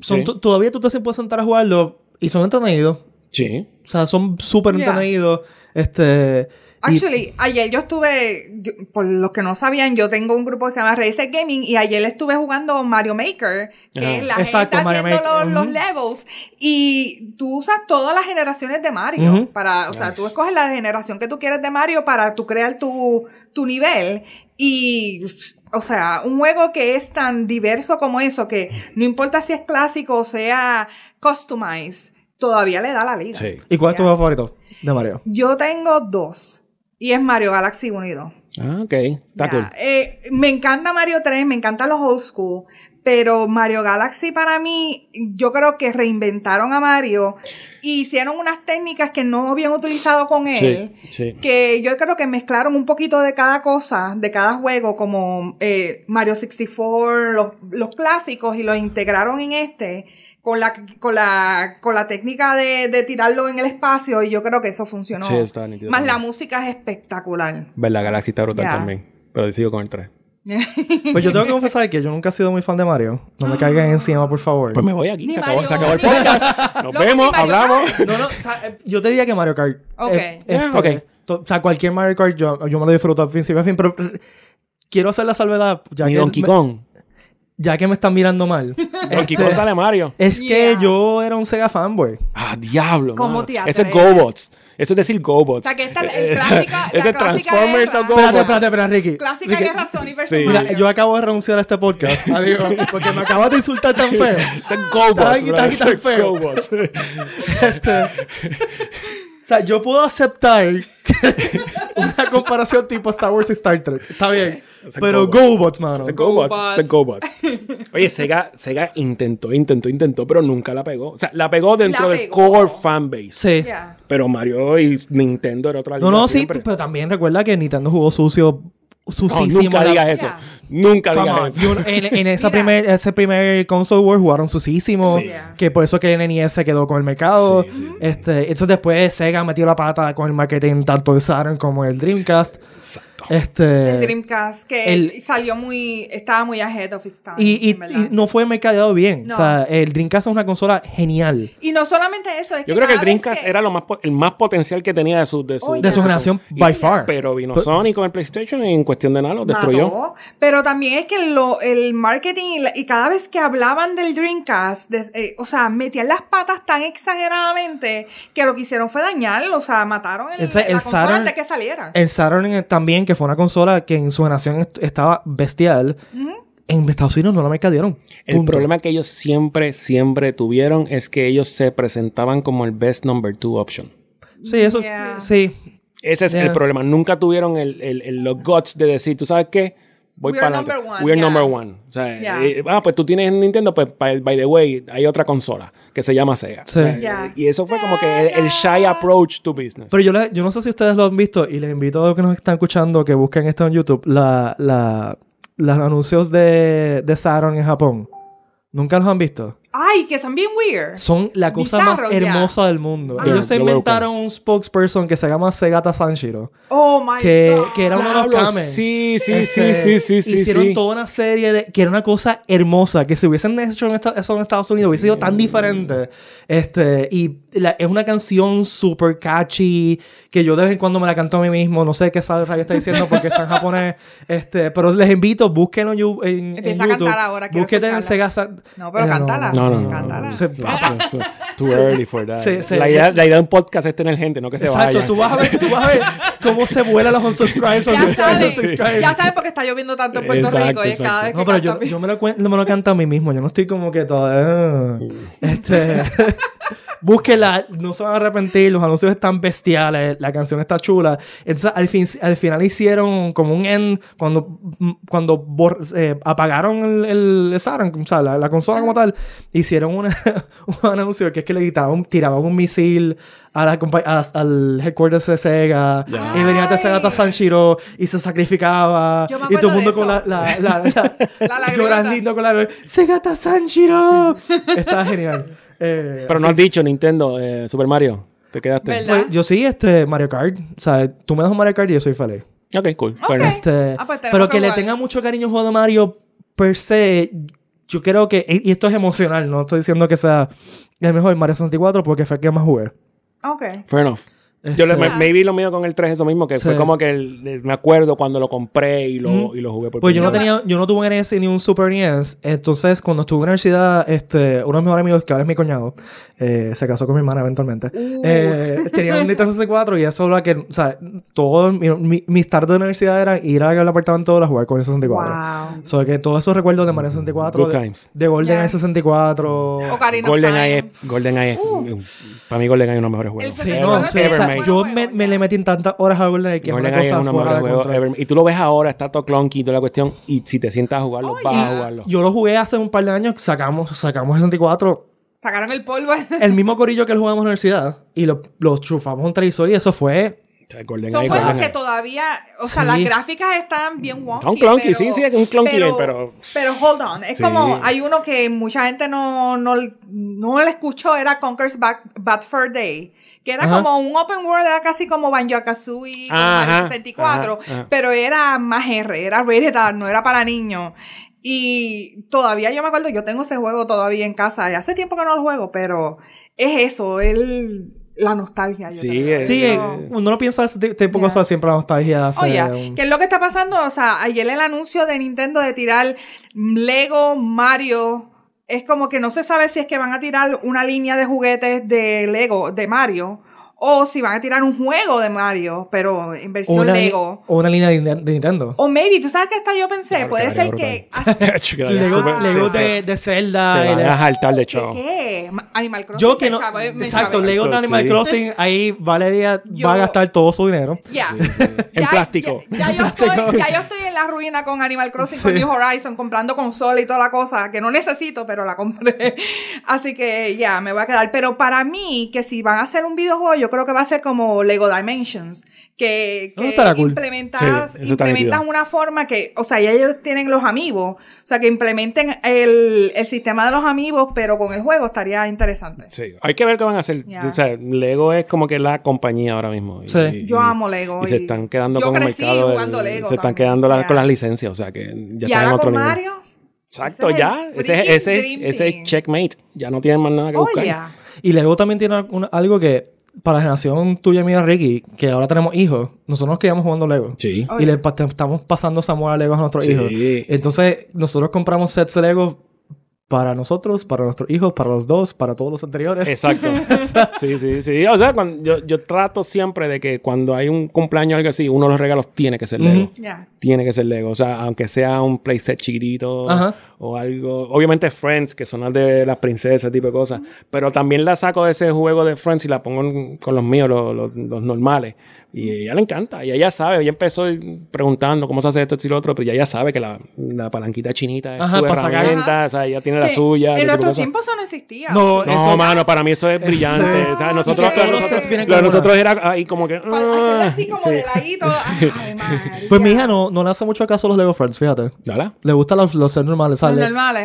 Sí. t- todavía tú te puedes sentar a jugarlo y son entretenidos. Sí. O sea, son súper Yeah. entretenidos. Este. y- Actually, ayer yo estuve, yo- por los que no sabían, yo tengo un grupo que se llama Racer Gaming y ayer estuve jugando Mario Maker, que Ah. es la Exacto, gente Mario haciendo los, levels y tú usas todas las generaciones de Mario para, o sea, tú escoges la generación que tú quieres de Mario para tú crear tu, tu nivel y, o sea, un juego que es tan diverso como eso que no importa si es clásico o sea customized, todavía le da la liga. Sí. ¿Y cuál es tu juego favorito de Mario? Yo tengo dos. Y es Mario Galaxy 1 y 2. Ah, ok. Está cool. eh, me encanta Mario 3, me encantan los old school. Pero Mario Galaxy para mí, yo creo que reinventaron a Mario y hicieron unas técnicas que no habían utilizado con él. Sí, sí. Que yo creo que mezclaron un poquito de cada cosa, de cada juego, como eh, Mario 64, los, los clásicos, y los integraron en este con la, con la, con la técnica de, de tirarlo en el espacio, y yo creo que eso funcionó. Sí, está nítido Más la música es espectacular. Verdad, Galaxy está brutal también. Pero sigo con el 3. *laughs* Pues yo tengo que confesar que yo nunca he sido muy fan de Mario. No me caigan encima, por favor. Pues me voy aquí. Ni Se acabó, Mario, se acabó el podcast. *laughs* Nos No, vemos, hablamos. *laughs* No, no, o sea, eh, yo te diría que Mario Kart. Ok. Eh, Yeah, este, ok. to- O sea, cualquier Mario Kart yo, yo me lo disfruto al principio a fin, pero quiero hacer la salvedad, ya Ni que, Donkey me, Kong. Ya que me están mirando mal. Donkey *laughs* Este, Kong sale Mario. Es que Yeah. yo era un Sega fanboy. Ah, diablo. ¿Cómo mano. te Ese es atreves? GoBots. Eso es decir GoBots. O sea, que esta el *laughs* Eh, clásica- la Ese clásica Transformers guerra. o Espérate, GoBots. espérate, espérate, Ricky. Clásica Ricky, guerra Sony versus Sí. Mira, Mario. yo acabo de renunciar a este podcast. *laughs* Adiós, porque me acabas de insultar tan feo. Ese es GoBots. Bro. Ese está es feo. GoBots. Este, o sea, yo puedo aceptar que una comparación tipo Star Wars y Star Trek. Está bien. Pero GoBots. Mano. GoBots. GoBots. *laughs* Oye, Sega, Sega intentó, intentó, intentó, pero nunca la pegó. O sea, la pegó dentro La del pegó. core fanbase. Sí. Ya. Pero Mario y Nintendo era otra No, liga no, sí, siempre. pero también recuerda que Nintendo jugó sucio, No, sucísimo. nunca la- digas eso. Ya. Nunca digas eso. En, en esa *laughs* primer, ese primer console war jugaron sucísimo. Sí. Que por eso que el NES se quedó con el mercado. Sí, sí, sí. Este, entonces después Sega metió la pata con el marketing tanto de Saturn como el Dreamcast. Exacto. Este, El Dreamcast, que el- salió muy, estaba muy ahead of its time. y, no fue mercadeado bien. No. O sea, el Dreamcast es una consola genial. Y no solamente eso, es que Yo creo que el Dreamcast que- era lo más po- el más potencial que tenía de su, de su, De su generación, Y- by far. Pero vino Sony con el PlayStation y en cuestión de nada lo destruyó. mató. Pero también es que lo, el marketing y, la- y cada vez que hablaban del Dreamcast, de- eh, o sea, metían las patas tan exageradamente que lo que hicieron fue dañarlo, o sea, mataron el, la el consola Saturn- antes que saliera. El Saturn también, que fue una consola que en su generación est- estaba bestial. En Estados Unidos no la mercadearon. El Punto. problema que ellos siempre, siempre tuvieron es que ellos se presentaban como el best number two option. Sí, eso. Yeah. Sí. Ese es Yeah. el problema. Nunca tuvieron el, el- el- los guts de decir, ¿tú sabes qué? Voy We para are adelante. number one, We are number one. O sea, Yeah. eh, ah, pues tú tienes Nintendo, pues by, by the way, hay otra consola que se llama Sega. Sí. Yeah. Y eso fue como que el, el shy approach to business. Pero yo, le- yo no sé si ustedes lo han visto y les invito a los que nos están escuchando que busquen esto en YouTube. La, la, los anuncios de, de Saturn en Japón. ¿Nunca los han visto? Ay, que son bien weird. Son la cosa Bizarros, más hermosa del mundo. Ah. Ellos se inventaron un spokesperson que se llama Segata Sanshiro. Oh my Que, God. que era uno de los kamen. Sí, sí, Este, sí, sí, sí, sí. Hicieron sí. toda una serie de... Que era una cosa hermosa. Que si hubiesen hecho en esta- eso en Estados Unidos hubiese sido tan diferente. Este... Y la- es una canción super catchy que yo de vez en cuando me la canto a mí mismo. No sé qué sabe rayo está diciendo porque está en japonés. *laughs* Este, pero les invito, búsquenlo en, en, en Empieza a YouTube. cantar ahora, Búsquete en. Sega. Sa- No, pero Eh, cántala. No, no, no. Cántala. Se- *laughs* Too early for that. Se- la, idea, la idea de un podcast es tener gente, no que se Exacto, vaya. tú vas a ver, tú vas a ver cómo se vuelan los unsubscribes, Ya saben, unsubscribes. ya saben porque está lloviendo tanto en Puerto Exacto, Rico. exacto. cada vez que No, pero yo, yo me, lo me lo canto a mí mismo. Yo no estoy como que todavía. Este. *laughs* Búsquela, no se van a arrepentir. Los anuncios están bestiales. La canción está chula. Entonces, al, fin, al final hicieron como un end. Cuando, cuando eh, apagaron el, el, Saturn, o sea, la, la consola como tal, hicieron una, *laughs* un anuncio que es que le tiraban, tiraban un misil a la a- al headquarters de Sega. Y venía Tetsuya Sanshiro y se sacrificaba. Y todo el mundo de con la, la, la, *laughs* la- llorando con la Segata Sanshiro. *laughs* Está genial. Eh, Pero no has dicho Nintendo, eh, Super Mario. Te quedaste. ¿Verdad? pues, yo sí, este, Mario Kart. O sea, tú me das un Mario Kart y yo soy feliz. Ok, cool. Este, Ah, pues pero que que le tenga mucho cariño a un juego de Mario per se, yo creo que, y esto es emocional, no estoy diciendo que sea el mejor Mario 64 porque fue el que más jugué. Ok. fair enough. Yo le, Este, maybe lo mío con el 3 eso mismo, que fue como que el- el- me acuerdo cuando lo compré y lo, y lo jugué por Pues yo no tenía, yo no tuve un NES ni un Super NES. Entonces, cuando estuve en la universidad, este, uno de mis mejores amigos, que ahora es mi cuñado, eh, se casó con mi hermana eventualmente. Uh. eh, tenía un Nintendo 64 y eso era que, o sea, todo mi- mi- mis tardes de universidad eran ir al apartamento a jugar con el 64. Wow. So que todos esos recuerdos de Mario 64, Good de, times. de GoldenEye Yeah. 64. Ocarina Time. es, GoldenEye es- para mí GoldenEye es uno de los mejores juegos. Sí, no, sí, o sea, yo me, me le metí en tantas horas a GoldenEye que es una cosa uno de los fuera de mejores juegos control. ever. Y tú lo ves ahora, está todo clunky y toda la cuestión. Y si te sientas a jugarlo, Oh, vas a yeah. jugarlo. Yo lo jugué hace un par de años, sacamos, sacamos el 64 Sacaron el polvo. *laughs* el mismo corillo que lo jugamos en la universidad y lo, lo chufamos un televisor y eso fue. Son juegos que todavía, o sea, Sí. las gráficas están bien wonky. Son clunky, pero- sí, sí, es un clunky game, pero- Pero hold on, es Sí. como, hay uno que mucha gente no, no, no le escuchó, era Conker's Bad, Bad Fur Day. Que era Ajá. como un open world, era casi como Banjo-Kazooie, como Ajá, Mario 64, ajá, ajá. pero era más R, era rated R, no era para niños. Y todavía yo me acuerdo, yo tengo ese juego todavía en casa, y hace tiempo que no lo juego, pero es eso, el, la nostalgia. yo Sí, creo. Eh, Sí, uno lo piensa ese tipo de Yeah. cosas, siempre la nostalgia hace Oye, un- ¿qué es lo que está pasando? O sea, ayer el anuncio de Nintendo de tirar Lego Mario. Es como que no se sabe si es que van a tirar una línea de juguetes de Lego, de Mario, o si van a tirar un juego de Mario, pero en versión una, Lego. o una línea de, de Nintendo. O maybe, ¿tú sabes qué hasta yo pensé? Claro, Puede ser que... *laughs* Lego, súper- Lego se- de, de Zelda. Se van de- a jaltar de show. qué? Ma- Animal Crossing. Yo que no. Exacto. Lego de Animal sí. Crossing, ahí Valeria Yo- va a gastar todo su dinero. Ya. En Ya- plástico. Ya, ya yo estoy, ya yo estoy en la ruina con Animal Crossing, con. New Horizon, comprando consola y toda la cosa, que no necesito, pero la compré. *laughs* Así que ya, me voy a quedar. Pero para mí, que si van a hacer un videojuego, yo creo que va a ser como Lego Dimensions. Que, que cool. implementas, Sí, implementas una forma que, o sea, ya ellos tienen los amigos. O sea, que implementen el, el sistema de los amigos, pero con el juego estaría interesante. Sí, hay que ver qué van a hacer. O sea, Lego es como que la compañía ahora mismo. Y- Sí. y- Yo amo Lego. Y se están quedando yo con el crecí mercado. del- jugando Lego se están también, quedando la- con las licencias. O sea, que ya y están en otro con nivel. Mario. Exacto, ese ya. el Ese, ese, ese checkmate. Ya no tienen más nada que Oh, buscar. yeah. Y Lego también tiene una- algo que, para la generación tuya y mía, Ricky, que ahora tenemos hijos, nosotros nos quedamos jugando Lego. Sí. Y le pa- estamos pasando ese amor a Lego a nuestros Sí. hijos. Entonces, nosotros compramos sets de Lego para nosotros, para nuestros hijos, para los dos, para todos los anteriores. Exacto. *laughs* sí, sí, sí. O sea, cuando, yo, yo trato siempre de que cuando hay un cumpleaños o algo así, uno de los regalos tiene que ser Lego. Ujú. Ya. Tiene que ser Lego. O sea, aunque sea un playset chiquitito Ajá. O algo. Obviamente Friends, que son las de las princesas, tipo de cosas. Pero también la saco de ese juego de Friends y la pongo en- con los míos, los, los- los normales. Y ella le encanta. Y ella sabe. Ella empezó preguntando cómo se hace esto, esto y lo otro. Pero ya ella sabe que la, la palanquita chinita es Ajá, tu herramienta. O sea, ella tiene la suya. En cosas. tiempos eso no existía. No, No, Eso- mano, para mí eso es brillante. Sí. O sea, nosotros, lo nosotros, lo de con nosotros era ahí como que. Hacerlo así ah, como sí. de ladito. *laughs* Ay. Pues mi hija no, no le hace mucho caso a los Lego Friends, fíjate. ¿Verdad? Le gustan los, los normales,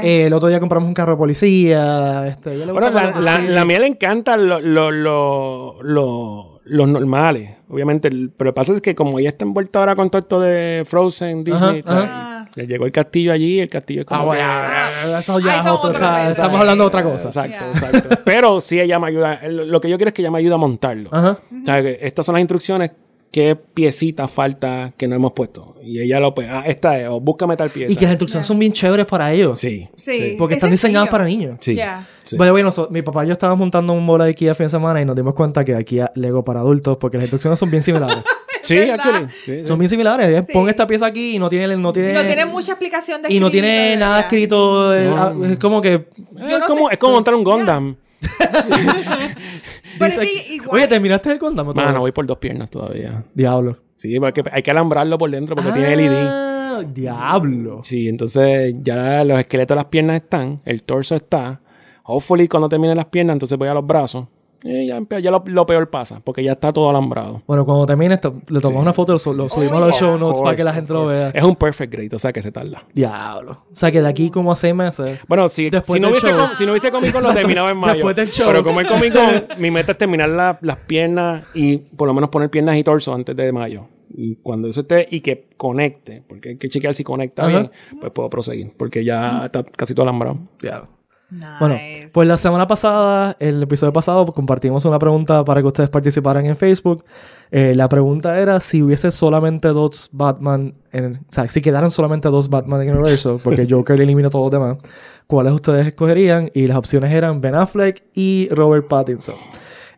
Eh, el otro día compramos un carro de policía. Este, a ella le Bueno, la, la, mía le encantan lo- lo- lo- lo- los normales, obviamente. pero lo que pasa es que como ella está envuelta ahora con todo esto de Frozen, Disney, Ajá, ¿sabes? ajá. Le llegó el castillo allí, el castillo es como Ah, bueno, que- eso ya Ah, es eso otro, otro o sea, evento. estamos hablando de otra cosa. Exacto, Yeah. exacto. Pero sí ella me ayuda. Lo que yo quiero es que ella me ayude a montarlo. Ajá. O sea, que estas son las instrucciones. ¿Qué piecita falta que no hemos puesto? Y ella lo pues, ah, esta es, o búscame tal pieza. Y que las instrucciones son bien chéveres para ellos. Sí. Sí. Porque Es están diseñadas para niños. Sí. Yeah. sí. Way, noso- mi papá y yo estábamos montando un bola de Ikea el fin de semana y nos dimos cuenta que aquí Lego para adultos porque las instrucciones son bien similares. *laughs* Sí, actually. Sí, sí. son bien similares. Es, Sí. Pon esta pieza aquí y no tiene... No tiene, Y no tiene mucha explicación de y no tiene de- nada escrito. eh, No. ah, Es como que... Eh, Yo es, no como, sé- es como montar un Gundam. *laughs* *laughs* Pero dice- es que igual- Oye, ¿terminaste el Gundam? o Mano, todavía? voy por dos piernas todavía. Diablo. Sí, porque hay que alambrarlo por dentro porque tiene LED. Ah, Diablo. Sí, entonces ya los esqueletos de las piernas están, el torso está. Hopefully cuando termine las piernas, entonces voy a los brazos. Y ya, ya lo, lo peor pasa, porque ya está todo alambrado. Bueno, cuando termine esto, le tomamos una foto y lo, lo subimos a los show notes para que la gente lo vea. Es un perfect grade, o sea que se tarda. Diablo. O sea, que de aquí como a seis meses... Bueno, si, Después si, no hubiese, com- si no hubiese Comic Con, lo terminaba en *laughs* mayo. Después del show. Pero como el Comic Con, mi meta es terminar la- las piernas y por lo menos poner piernas y torso antes de mayo. Y cuando eso esté y que conecte, porque hay que chequear si conecta Ajá. bien, pues puedo proseguir, porque ya está casi todo alambrado. Diablo. Nice. Bueno, pues la semana pasada, el episodio pasado, compartimos una pregunta para que ustedes participaran en Facebook. Eh, la pregunta era si hubiese solamente dos Batman, en, o sea, si quedaran solamente dos Batman en el universo, porque *laughs* Joker eliminó todos los demás, ¿cuáles ustedes escogerían? Y las opciones eran Ben Affleck y Robert Pattinson.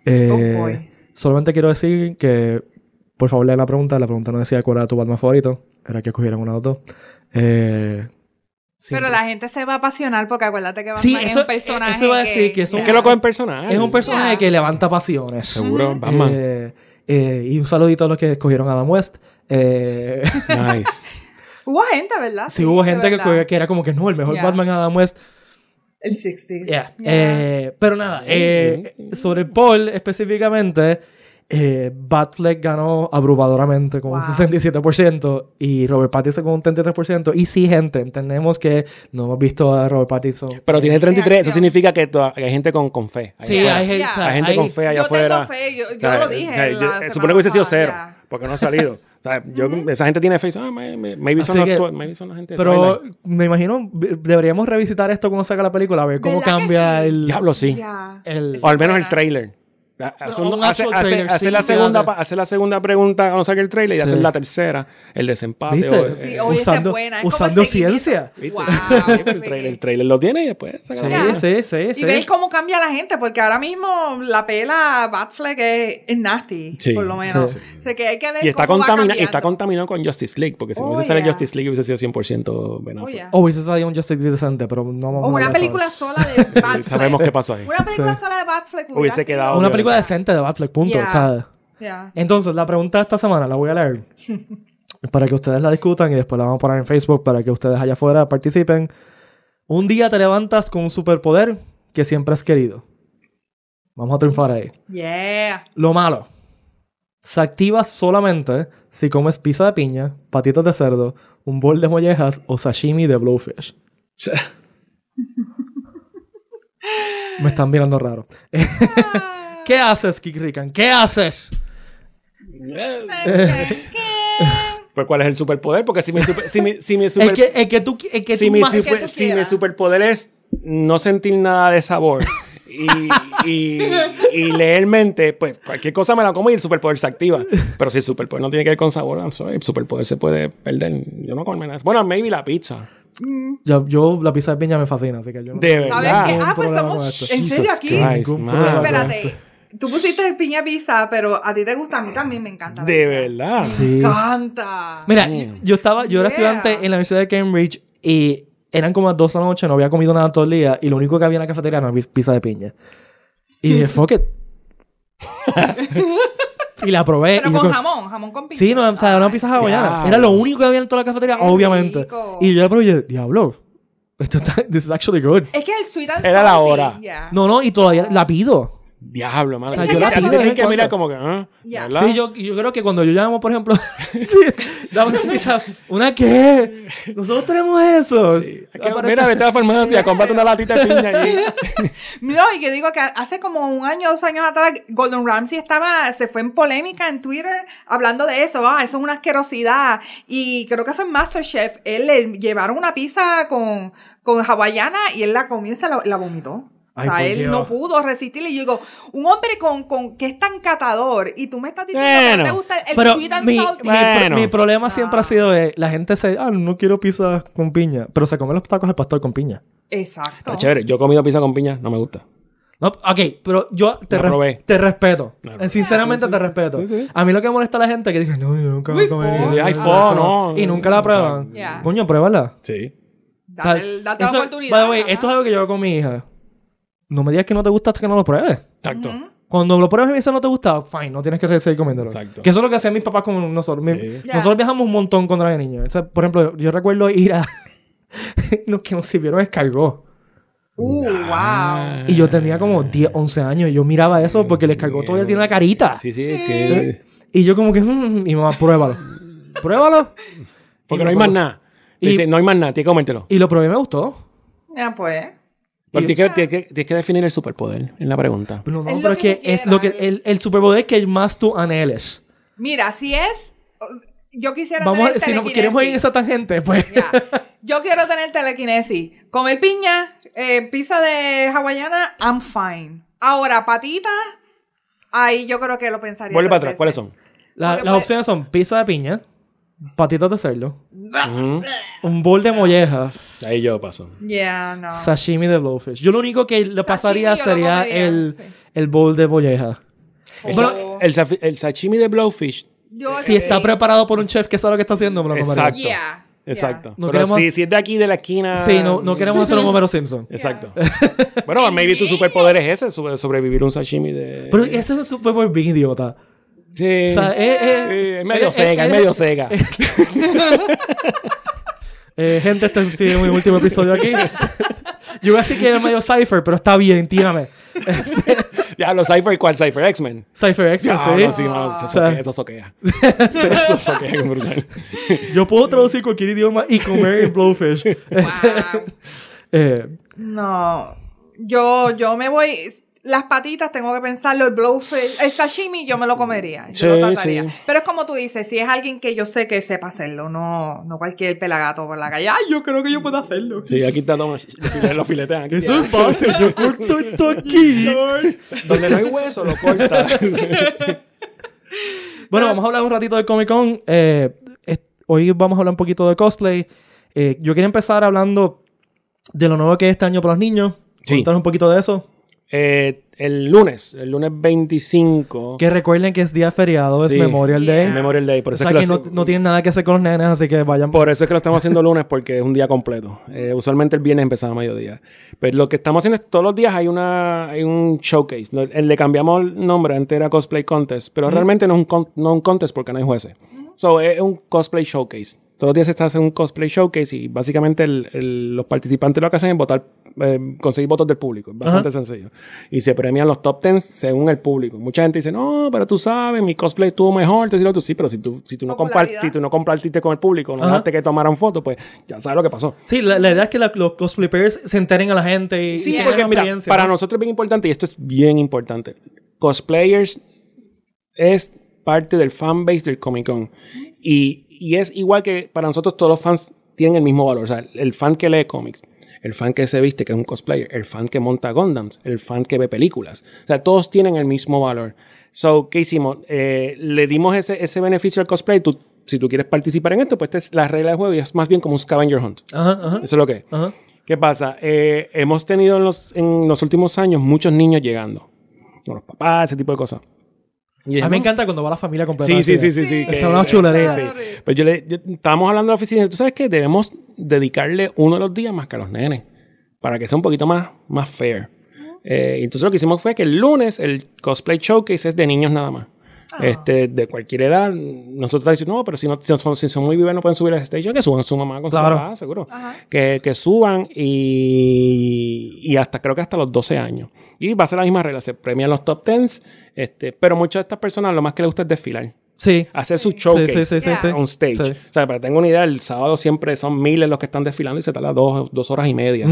Eh, Oh, boy. solamente quiero decir que, por favor, lean la pregunta. La pregunta no decía cuál era tu Batman favorito, era que escogieran uno de los dos. Eh, Pero la gente se va a apasionar porque acuérdate que Batman Sí, es un personaje eso iba a decir que es un- que lo cogen personal. Es un personaje que levanta pasiones. Seguro, Batman. Eh, eh, y un saludito a los que escogieron a Adam West. Eh, Nice. *laughs* Hubo gente, ¿verdad? sí, hubo gente que, que era como que no, el mejor Ya. Batman Adam West. El 60. Yeah. Yeah. Eh, pero nada, eh, sobre el poll específicamente, eh, Batfleck ganó abrumadoramente con un Wow. 67% y Robert Pattinson con un 33%. Y sí, gente, entendemos que no hemos visto a Robert Pattinson. Pero tiene 33, eso significa que toda- hay gente con, con fe. allá Sí, afuera. hay, gente- o Hay gente hay- con fe allá Yo tengo afuera. fe, yo- O yo sea, lo dije o sea, la yo- supone que hubiese sido cero, ya. porque no ha salido. O sea, yo, esa gente tiene fe y dice, ah, may- may- maybe son, que- actores, maybe son la gente Pero me imagino, deberíamos revisitar esto cuando salga la película, a ver cómo ¿Verdad que cambia sí? el... Diablo, sí. Ya. el- O al menos el trailer. Hace, un- hace- hace- trailer, hace sí, la segunda, hace la segunda pregunta cuando saque el trailer y Sí. hacer la tercera, el desempate. ¿Viste? o- Sí, eh, usando buena. Usando ciencia. ¿viste? Wow, *laughs* Sí, el, trailer, el trailer lo tiene y después saca Sí, la película. sí, sí, Y sí. ver cómo cambia la gente, porque ahora mismo la pela Batfleck es, es nasty, Sí, por lo menos. sí. O sea que hay que ver Y está, cómo va contamina- cambiando. está contaminado con Justice League, porque si no Oh, hubiese salido yeah. Justice League hubiese sido 100% Ben Oh, Affleck. yeah. O hubiese salido un Justice League decente, pero no vamos O una película sola de *laughs* Batfleck. Sabemos qué pasó ahí. Una película Sí. sola de Batfleck Hubiese quedado película decente de Batfleck, punto. Yeah. o sea, Ya. Entonces, la pregunta de esta semana la voy a leer *laughs* para que ustedes la discutan y después la vamos a poner en Facebook para que ustedes allá afuera participen. Un día te levantas con un superpoder que siempre has querido. Vamos a triunfar ahí. Yeah. Lo malo. Se activa solamente si comes pizza de piña, patitas de cerdo, un bol de mollejas o sashimi de blowfish. Me están mirando raro. ¿Qué haces, Kik Rican? ¿Qué haces? Pues, ¿cuál es el superpoder? Porque si mi, super- si mi, si mi super- que, el que tú, que si tú mi más- que super- tú si mi superpoder es no sentir nada de sabor y, y, y leer mente, pues cualquier cosa me la como y el superpoder se activa. Pero si el superpoder no tiene que ver con sabor, I'm sorry, el superpoder se puede perder. Yo no como nada. Bueno, maybe la pizza. Yo, yo- la pizza de piña me fascina, así que yo no De ¿Sabes verdad. qué? Ningún Ah, pues somos. ¿En serio aquí? Christ. Espérate. Tú pusiste piña pizza, pero a ti te gusta, a mí también me encanta. la De pizza. verdad. Sí. Me encanta. Mira, yo estaba, yo era Yeah. estudiante en la Universidad de Cambridge y eran como las 12 de la noche, no había comido nada todo el día y lo único que había en la cafetería era una pi- pizza de piña. Y dije, fuck it. *laughs* y la probé. Pero yo con como- jamón, jamón con pizza. Sí, no, o sea, era una Ay, pizza hawaiana. diablo. Era lo único que había en toda la cafetería, Qué obviamente. rico. Y yo la probé y dije, diablo, esto está, this is actually good. Es que el sweet and Era la salty, hora. yeah. No, no, y todavía la pido. Diablo, madre. O sea, yo la de que mirar cuando. como que. ¿verdad? Sí, yo, yo creo que cuando yo llamo, por ejemplo, *laughs* *laughs* sí, dame una pizza. ¿Una qué? Nosotros tenemos eso. Sí. Mira, vete a la farmacia, cómprate una latita de piña allí. *laughs* No, y que digo que hace como un año, dos años atrás, Gordon Ramsay estaba, se fue en polémica en Twitter hablando de eso. Ah, eso es una asquerosidad. Y creo que fue en Masterchef. Él le llevaron una pizza con, con hawaiana y él la comió y se la, la vomitó. Ay, o sea, por él Dios. no pudo resistirle. Y yo digo, un hombre con, con que es tan catador y tú me estás diciendo que Bueno, no te gusta el Pero sweet and mi, salty. Bueno. mi problema siempre Ah. ha sido de la gente se, ah, no quiero pizza con piña, pero se come los tacos del pastor con piña. Exacto. Está chévere. Yo he comido pizza con piña, no me gusta. No, ok, pero yo te, respeto. Eh. Sinceramente Sí, sí, te sí, respeto. sí, sí. A mí lo que molesta a la gente es que dice, no, yo nunca voy a comer. fo. Sí, hay eso". fo, no. Y nunca la prueban. Ya. Coño, pruébala. Sí. O sea, Date, el- date la oportunidad. by the way, esto es algo que yo hago con mi hija. No me digas que no te gusta hasta que no lo pruebes. Exacto. Cuando lo pruebes y me dice no te gusta, fine, no tienes que seguir comiéndolo. Exacto. Que eso es lo que hacían mis papás con nosotros. Mi- Sí. Ya. Nosotros viajamos un montón cuando era niño. O sea, por ejemplo, yo recuerdo ir a... *laughs* Los que nos sirvieron escargot. Uh, Ah. wow. Y yo tenía como 10, 11 años. Y yo miraba eso porque el escargot todavía tiene la carita. Sí, sí, es que... Y yo como que... "Mm", y mamá, pruébalo. *laughs* pruébalo. Porque Y no hay más nada. Y- Dice, no hay más nada, tienes que comértelo. Y lo probé y me gustó. Ya, pues. Pero tienes que, tienes, que, tienes que definir el superpoder en la pregunta. No, no, Es lo pero es que que es lo que... El, el superpoder que más tú anheles. Mira, si es. Yo quisiera Vamos tener si no queremos ir en esa tangente, pues... Ya. Yo quiero tener telequinesis. Comer piña, eh, pizza de hawaiana, I'm fine. Ahora, patita, ahí yo creo que lo pensaría. Vuelve para atrás, veces. ¿cuáles son? La- las puede- opciones son pizza de piña, patitas de cerdo, un bowl de molleja, Ahí yo paso. Yeah, no. sashimi de blowfish. Yo lo único que le pasaría Sashimi yo lo sería comería, el, sí. el bowl de molleja. El, Bueno, sa- el, safi- el sashimi de blowfish. Yo Si sí. está preparado por un chef que sabe lo que está haciendo, me lo comería. Exacto. Yeah. Exacto. No Pero queremos- si, si es de aquí, de la esquina... Sí, no, no queremos hacer un Homero Simpson. *laughs* Exacto. bueno, *laughs* maybe tu superpoder es ese, sobre- sobrevivir un sashimi de... Pero ese es un superpoder bien idiota. Sí. O sea, eh, eh, Sí, es medio eh, cega, eh, es medio cega. *laughs* Eh, gente, este sí es mi último episodio aquí. Yo voy a decir que era medio Cypher, pero está bien, tírame. *laughs* ya, los Cypher, ¿cuál Cypher? X-Men. Cypher X, Ya, sí. no, sí, mano, eso soquea, eso soquea. *laughs* eso soquea, es brutal. Yo puedo traducir cualquier idioma y comer en Blowfish. Wow. Eh, No. Yo, yo me voy. Las patitas tengo que pensarlo, el blowfish, el sashimi yo me lo comería. Yo Sí, lo trataría. sí. Pero es como tú dices, si es alguien que yo sé que sepa hacerlo, no, no cualquier pelagato por la calle. Ay, yo creo que yo puedo hacerlo. Sí, aquí está todo. Los filetes, los filetean aquí. eso es fácil. Yo corto esto aquí. *laughs* Donde no hay hueso, lo corta. *laughs* Bueno, vamos a hablar un ratito de Comic Con. Eh, hoy vamos a hablar un poquito de cosplay. Eh, yo quería empezar hablando de lo nuevo que es este año para los niños. Sí. Contar un poquito de eso. Eh, el lunes, el lunes 25. Que recuerden que es día feriado, Sí. es Memorial Day. Yeah. Memorial Day. Por O eso, sea es que que no, tienen nada que hacer con los nenes, así que vayan. por eso es que lo estamos haciendo lunes, porque es un día completo. Eh, usualmente el viernes empezaba a mediodía. Pero lo que estamos haciendo es todos los días hay, una, hay un showcase. Eh, Le cambiamos el nombre, antes era Cosplay Contest, pero realmente no es un, con- no un contest porque no hay jueces. So, es un cosplay showcase. Todos los días se está haciendo un cosplay showcase y básicamente el- el- los participantes lo que hacen es votar, eh, conseguir votos del público. Es bastante sencillo. Y se premian los top 10 según el público. Mucha gente dice, no, pero tú sabes, mi cosplay estuvo mejor. Tú, tú, sí, pero si tú, si tú, no, si tú no compartiste con el público, no dejaste que tomaran fotos, pues ya sabes lo que pasó. Sí, la, la idea es que la- los cosplay players se enteren a la gente y, Sí, y tengan porque mira, experiencia, para ¿no? nosotros es bien importante, y esto es bien importante. Cosplayers es parte del fanbase del Comic Con. Y, y es igual que para nosotros todos los fans tienen el mismo valor. O sea, el fan que lee cómics, el fan que se viste, que es un cosplayer, el fan que monta Gundams, el fan que ve películas. O sea, todos tienen el mismo valor. So, ¿qué hicimos? Eh, le dimos ese, ese beneficio al cosplay. Tú, si tú quieres participar en esto, pues esta es la regla del juego y es más bien como un scavenger hunt. Ajá, ajá, Eso es lo que es. ajá. ¿Qué pasa? Eh, hemos tenido en los, en los últimos años muchos niños llegando. Con los papás, ese tipo de cosas. Y A mí me encanta cuando va la familia completa. Sí, sí, sí, sí. sí, que- es una chulería. sí. Pues yo le, yo- estábamos hablando de la oficina. ¿Tú sabes qué? Debemos dedicarle uno de los días más que a los nenes. Para que sea un poquito más, más fair. Eh, y entonces lo que hicimos fue que el lunes el cosplay showcase es de niños nada más. Este, de cualquier edad. Nosotros decimos, no, pero si, no, si son, si son muy vivos no pueden subir a ese stage, que suban su mamá con Claro. su papá, seguro. Que suban y, y hasta creo que hasta los 12 años. Y va a ser la misma regla, se premian los top 10, este, pero muchas de estas personas lo más que les gusta es desfilar. Sí. Hacer su showcase sí, sí, sí, sí. on stage. Sí. O sea, para que tengan una idea, el sábado siempre son miles los que están desfilando y se tarda dos, dos horas y media.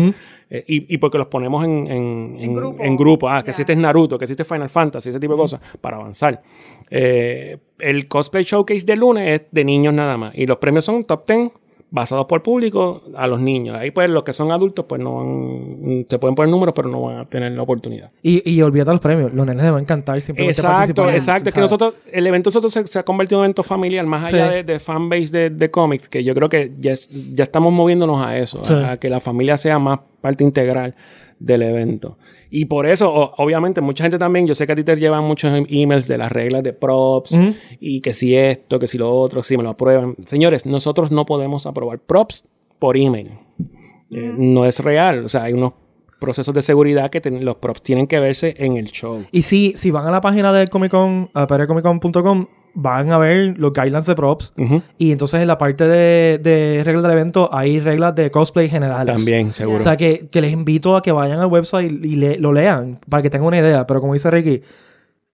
Eh, y, y porque los ponemos en, en, En grupo. en grupo. Ah, que este es Naruto, que si este es Final Fantasy, ese tipo de cosas, para avanzar. Eh, el cosplay showcase de lunes es de niños nada más. Y los premios son top 10 basados por público a los niños. Ahí pues los que son adultos pues no van, te pueden poner números, pero no van a tener la oportunidad. Y, y olvídate los premios. Los nenes les va a encantar simplemente Exacto, participar. exacto. Es que nosotros, el evento nosotros se, se ha convertido en un evento familiar, más Sí. allá de, de fanbase de, de cómics, que yo creo que ya, es- ya estamos moviéndonos a eso, Sí. a, a que la familia sea más parte integral del evento. Y por eso, o- obviamente, mucha gente también, yo sé que a ti te llevan muchos em- emails de las reglas de props y que si esto, que si lo otro, si me lo aprueban. Señores, nosotros no podemos aprobar props por email. Eh, no es real, o sea, hay unos procesos de seguridad que ten- los props tienen que verse en el show. Y si, si van a la página del Comic Con, a van a ver los guidelines de props. Y entonces en la parte de, de reglas del evento hay reglas de cosplay generales. También, seguro. O sea que, que les invito a que vayan al website y le- lo lean para que tengan una idea. Pero como dice Ricky,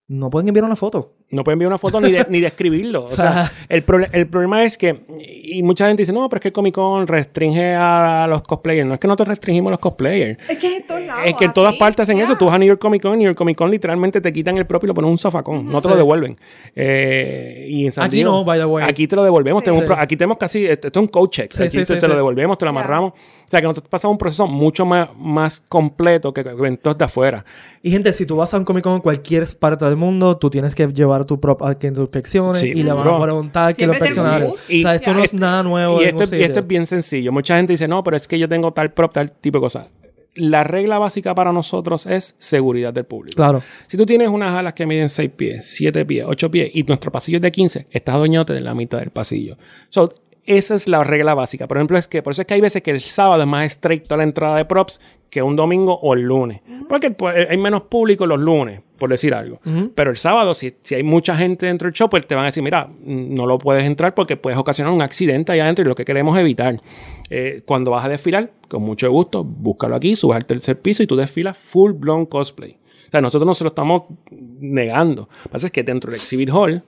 no pueden enviar una foto. No pueden enviar una foto ni, de, ni describirlo. *laughs* O sea- el, proble- el problema es que, y mucha gente dice, no, pero es que el Comic Con restringe a, los cosplayers. No es que nosotros restringimos a los cosplayers. Es que es en todos lados. Es que en todas así. partes hacen Ya. eso. Tú vas a New York Comic Con y New York Comic Con literalmente te quitan el propio y lo ponen en un zafacón. No te lo Sí. devuelven. Eh, y en San Aquí Diego- no, by the way. Aquí te lo devolvemos. Sí. tenemos Sí. pro- aquí tenemos casi, esto es un code check. Sí, aquí sí, te, sí, te lo devolvemos, te lo Ya. amarramos. O sea, que nosotros pasamos un proceso mucho más, más completo que eventos de afuera. Y gente, si tú vas a un Comic Con en cualquier parte del mundo, tú tienes que llevar tu prop a que tú inspecciones Sí. y le van Bro. a preguntar que lo inspeccionaron. o sea, esto no es nada nuevo. Y esto, y es bien sencillo. Mucha gente dice, no, pero es que yo tengo tal prop, tal tipo de cosas. La regla básica para nosotros es seguridad del público. Claro. Si tú tienes unas alas que miden 6 pies, 7 pies, 8 pies y nuestro pasillo es de 15, estás adueñándote de la mitad del pasillo. So, esa es la regla básica. Por ejemplo, es que por eso es que hay veces que el sábado es más estricto a la entrada de props que un domingo o el lunes. Porque pues, hay menos público los lunes, por decir algo. Pero el sábado, si, si hay mucha gente dentro del show, pues te van a decir, mira, no lo puedes entrar porque puedes ocasionar un accidente allá adentro y lo que queremos evitar. Eh, cuando vas a desfilar, con mucho gusto, búscalo aquí, subes al tercer piso y tú desfilas full blown cosplay. O sea, nosotros no se lo estamos negando. Lo que pasa es que dentro del exhibit hall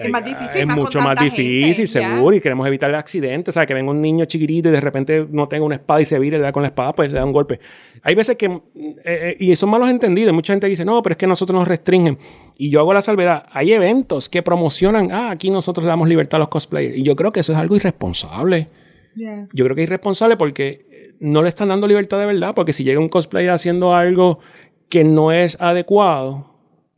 Es más eh, difícil, Es más mucho más difícil, gente, seguro, y queremos evitar el accidente. O sea, que venga un niño chiquitito y de repente no tenga una espada y se vire y le da con la espada, pues le da un golpe. Hay veces que, eh, eh, y son malos entendidos, mucha gente dice, no, pero es que nosotros nos restringen. Y yo hago la salvedad, hay eventos que promocionan, ah, aquí nosotros le damos libertad a los cosplayers. Y yo creo que eso es algo irresponsable. Yo creo que es irresponsable porque eh, no le están dando libertad de verdad, porque si llega un cosplayer haciendo algo que no es adecuado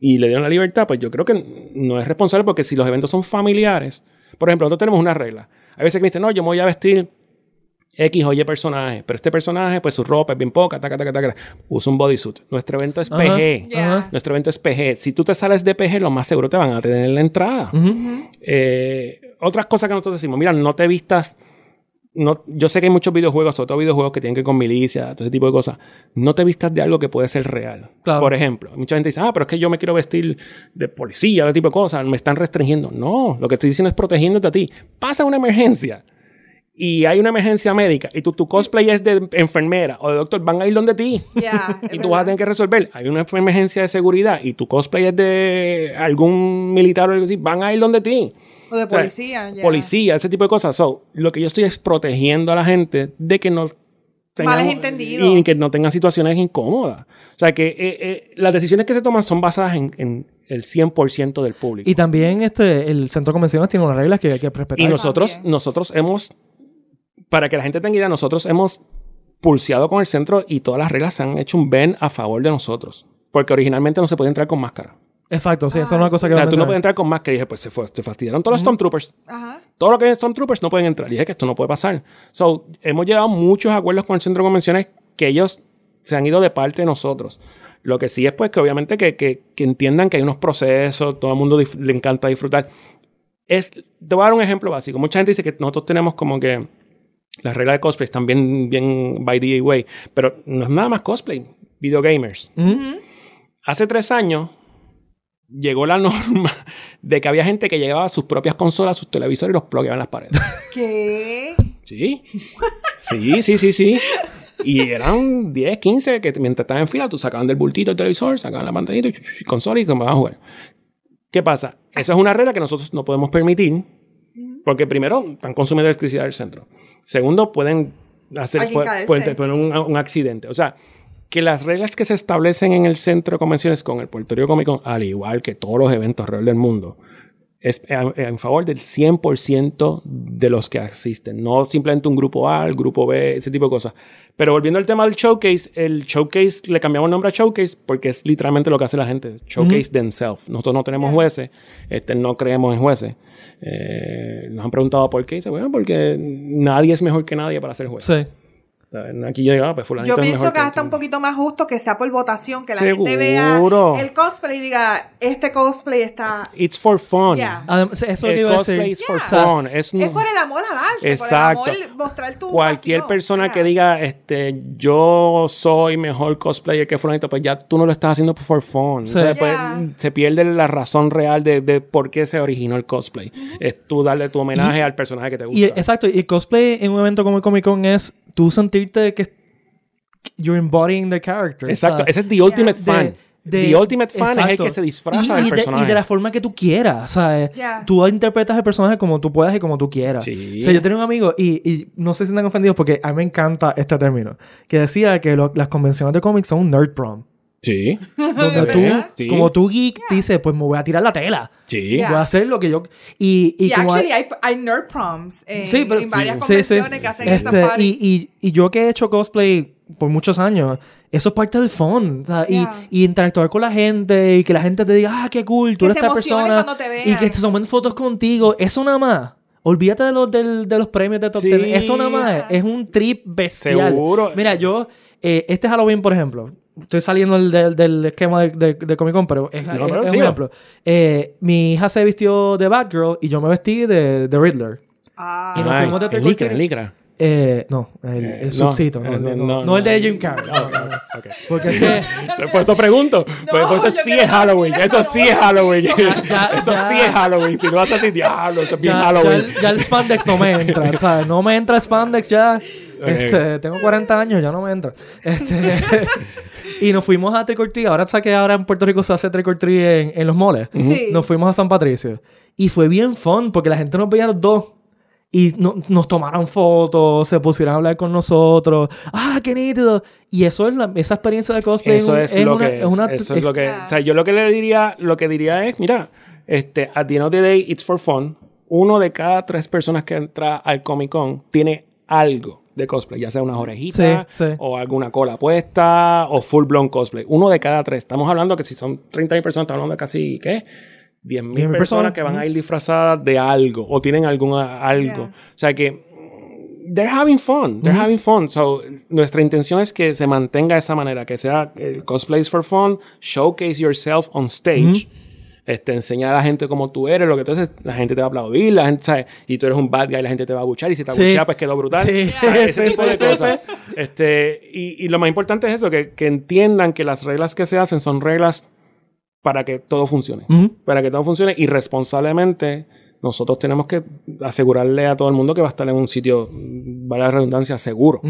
y le dieron la libertad, pues yo creo que no es responsable porque si los eventos son familiares, por ejemplo, nosotros tenemos una regla. Hay veces que me dicen, no, yo me voy a vestir X o Y personaje, pero este personaje, pues su ropa es bien poca, taca, taca, taca, usa un bodysuit. Nuestro evento es Ajá. PG. Ajá. Nuestro evento es PG. Si tú te sales de PG, lo más seguro te van a tener en la entrada. Ujú. Eh, otras cosas que nosotros decimos, mira, no te vistas. No, yo sé que hay muchos videojuegos, sobre todo videojuegos que tienen que ver con milicia, todo ese tipo de cosas. No te vistas de algo que puede ser real. Claro. Por ejemplo, mucha gente dice, ah, pero es que yo me quiero vestir de policía, ese tipo de cosas, me están restringiendo. No, lo que estoy diciendo es protegiéndote a ti. Pasa una emergencia y hay una emergencia médica y tu, tu cosplay es de enfermera o de doctor, van a ir donde ti. *laughs* Ya, Y tú vas a tener que resolver. Hay una emergencia de seguridad y tu cosplay es de algún militar o algo así, van a ir donde ti. O de O sea, policía. Policía, ese tipo de cosas. So, lo que yo estoy es protegiendo a la gente de que no tengan, Males entendidos. y que no tengan situaciones incómodas. O sea, que eh, eh, las decisiones que se toman son basadas en, en el 100% del público. Y también este, el centro de convenciones tiene unas reglas que hay que respetar. Y nosotros, También. nosotros hemos, para que la gente tenga idea, nosotros hemos pulseado con el centro y todas las reglas se han hecho un ben a favor de nosotros. Porque originalmente no se podía entrar con máscara. Exacto, sí, esa es Ah, una cosa O que sea, voy a tú no puedes entrar con máscara. Y dije, pues se, fue, se fastidiaron todos los Stormtroopers. Ajá. Todo lo que es Stormtroopers no pueden entrar. Y dije que esto no puede pasar. So, hemos llegado a muchos acuerdos con el centro de convenciones que ellos se han ido de parte de nosotros. Lo que sí es, pues, que obviamente que, que- que entiendan que hay unos procesos, todo el mundo le encanta disfrutar. Es, te voy a dar un ejemplo básico. Mucha gente dice que nosotros tenemos como que las reglas de cosplay están bien, bien by the way, pero no es nada más cosplay, videogamers. Ujú. Ujú. Hace tres años, llegó la *laughs* norma de que había gente que llevaba sus propias consolas, sus televisores y los plugueaba en las paredes. ¿Qué? Sí. Sí, sí, sí, sí. Y eran 10, 15 que mientras estaban en fila, tú sacaban del bultito el televisor, sacaban la pantallita, y y consola y comenzaban a jugar. ¿Qué pasa? Esa es una regla que nosotros no podemos permitir. Porque primero, están consumiendo electricidad del centro. Segundo, pueden hacer tener un, un accidente. O sea, que las reglas que se establecen en el centro de convenciones con el Puerto Rico Comic Con, al igual que todos los eventos alrededor del mundo, es en, en favor del 100% de los que asisten. No simplemente un grupo A, el grupo B, ese tipo de cosas. Pero volviendo al tema del showcase, el showcase le cambiamos el nombre a showcase porque es literalmente lo que hace la gente. Showcase themselves. Nosotros no tenemos jueces, este, no creemos en jueces. Eh, nos han preguntado por qué. Y dice, bueno, porque nadie es mejor que nadie para ser juez. Sí. Aquí yo digo, ah, pues fulanito Yo es pienso mejor que hasta un poquito más justo que sea por votación, que la Seguro. gente vea el cosplay y diga, este cosplay está... It's for fun. Yeah. Además, eso es lo que El iba a cosplay decir. is for Yeah. fun. Es, Es por el amor al arte, Exacto. por el amor mostrar tu Cualquier pasión. persona Yeah. que diga, este, yo soy mejor cosplayer que fulanito, pues ya tú no lo estás haciendo for fun. Sí. O sea, después Yeah. se pierde la razón real de, de por qué se originó el cosplay. Es tú darle tu homenaje Y- al personaje que te gusta. Y exacto, y cosplay en un evento como el Comic Con es tú sentirte que you're embodying the character. Exacto, o sea, ese es the ultimate de- fan. de- the ultimate fan es el exacto. que se disfraza y, del y de, personaje. y de la forma que tú quieras. O sea, Yeah. tú interpretas el personaje como tú puedas y como tú quieras. Sí. O sea, yo tenía un amigo y, y no se sientan ofendidos porque a mí me encanta este término. Que decía que lo- las convenciones de cómics son un nerd prom. Sí, *laughs* Donde tú? Sí. como tú geek, dices, pues me voy a tirar la tela. sí. Yeah. Voy a hacer lo que yo... Y, y, Y, como actually hay, hay nerd proms en, Sí, pero- en varias sí, convenciones sí. que hacen Este, esas parties. y, y, y yo que he hecho cosplay por muchos años, eso es parte del fun. o sea, y- Yeah. y, interactuar con la gente y que la gente te diga, ah, qué cool, tú Que eres esta persona. Y que se tomen fotos contigo. Eso nada más. Olvídate de los, del- de los premios de Top Sí. 10. Eso nada más es un trip bestial. Seguro. Mira, yo, eh, este Halloween, por ejemplo, estoy saliendo del, del- del esquema de, de- de Comic Con, pero es, No, es- pero es un ejemplo. Eh, mi hija se vistió de Batgirl y yo me vestí de, de Riddler. Ah. y nos fuimos de licra, licra. Eh, no, el, Eh, el no, eh, no, no, no, no el de. Jim Carrey. no, no, no. Ok. Porque es que *laughs* Por eso pregunto. Pues eso yo sí quiero es Halloween. Eso sí es Halloween. ya- *laughs* eso ya. sí es Halloween. Si no vas así, diablo, eso es bien ya Halloween. el, ya el spandex no me entra, *laughs* ¿sabes? No me entra spandex ya. Este, tengo 40 años, ya no me entra. Este, y nos fuimos a Trick or Treat. Ahora sabes que ahora en Puerto Rico se hace Trick or Treat en, en los moles. Sí. Nos fuimos a San Patricio. Y fue bien fun porque la gente nos veía a los dos. Y no- nos tomaron fotos, se pusieron a hablar con nosotros. ¡Ah, qué nítido! Y eso es la- esa experiencia de cosplay. Eso es, lo una- que es. una- eso es lo que. O sea, yo lo que le diría, lo que diría es, mira, este, at the end of the day, it's for fun. Uno de cada tres personas que entra al Comic Con tiene algo de cosplay, ya sea unas orejitas, Sí, sí. o alguna cola puesta, o full blown cosplay. Uno de cada tres. Estamos hablando que si son 30 personas, estamos hablando de casi, ¿qué? 10 mil 10,000 personas, personas. que van a ir disfrazadas de algo, o tienen algún algo. Yeah. O sea que they're having fun. They're having fun. So, nuestra intención es que se mantenga de esa manera, que sea el cosplay is for fun, showcase yourself on stage. Este, enseñar a la gente cómo tú eres, lo que tú haces, la gente te va a aplaudir, la gente, ¿sabes? Y tú eres un bad guy, la gente te va a buchar, y si te Sí. abuchea, pues quedó brutal. Sí. Ese Sí, tipo sí, de sí, cosas. Este, y, y lo más importante es eso, que, que entiendan que las reglas que se hacen son reglas para que todo funcione. Para que todo funcione y responsablemente nosotros tenemos que asegurarle a todo el mundo que va a estar en un sitio, vale la redundancia, seguro.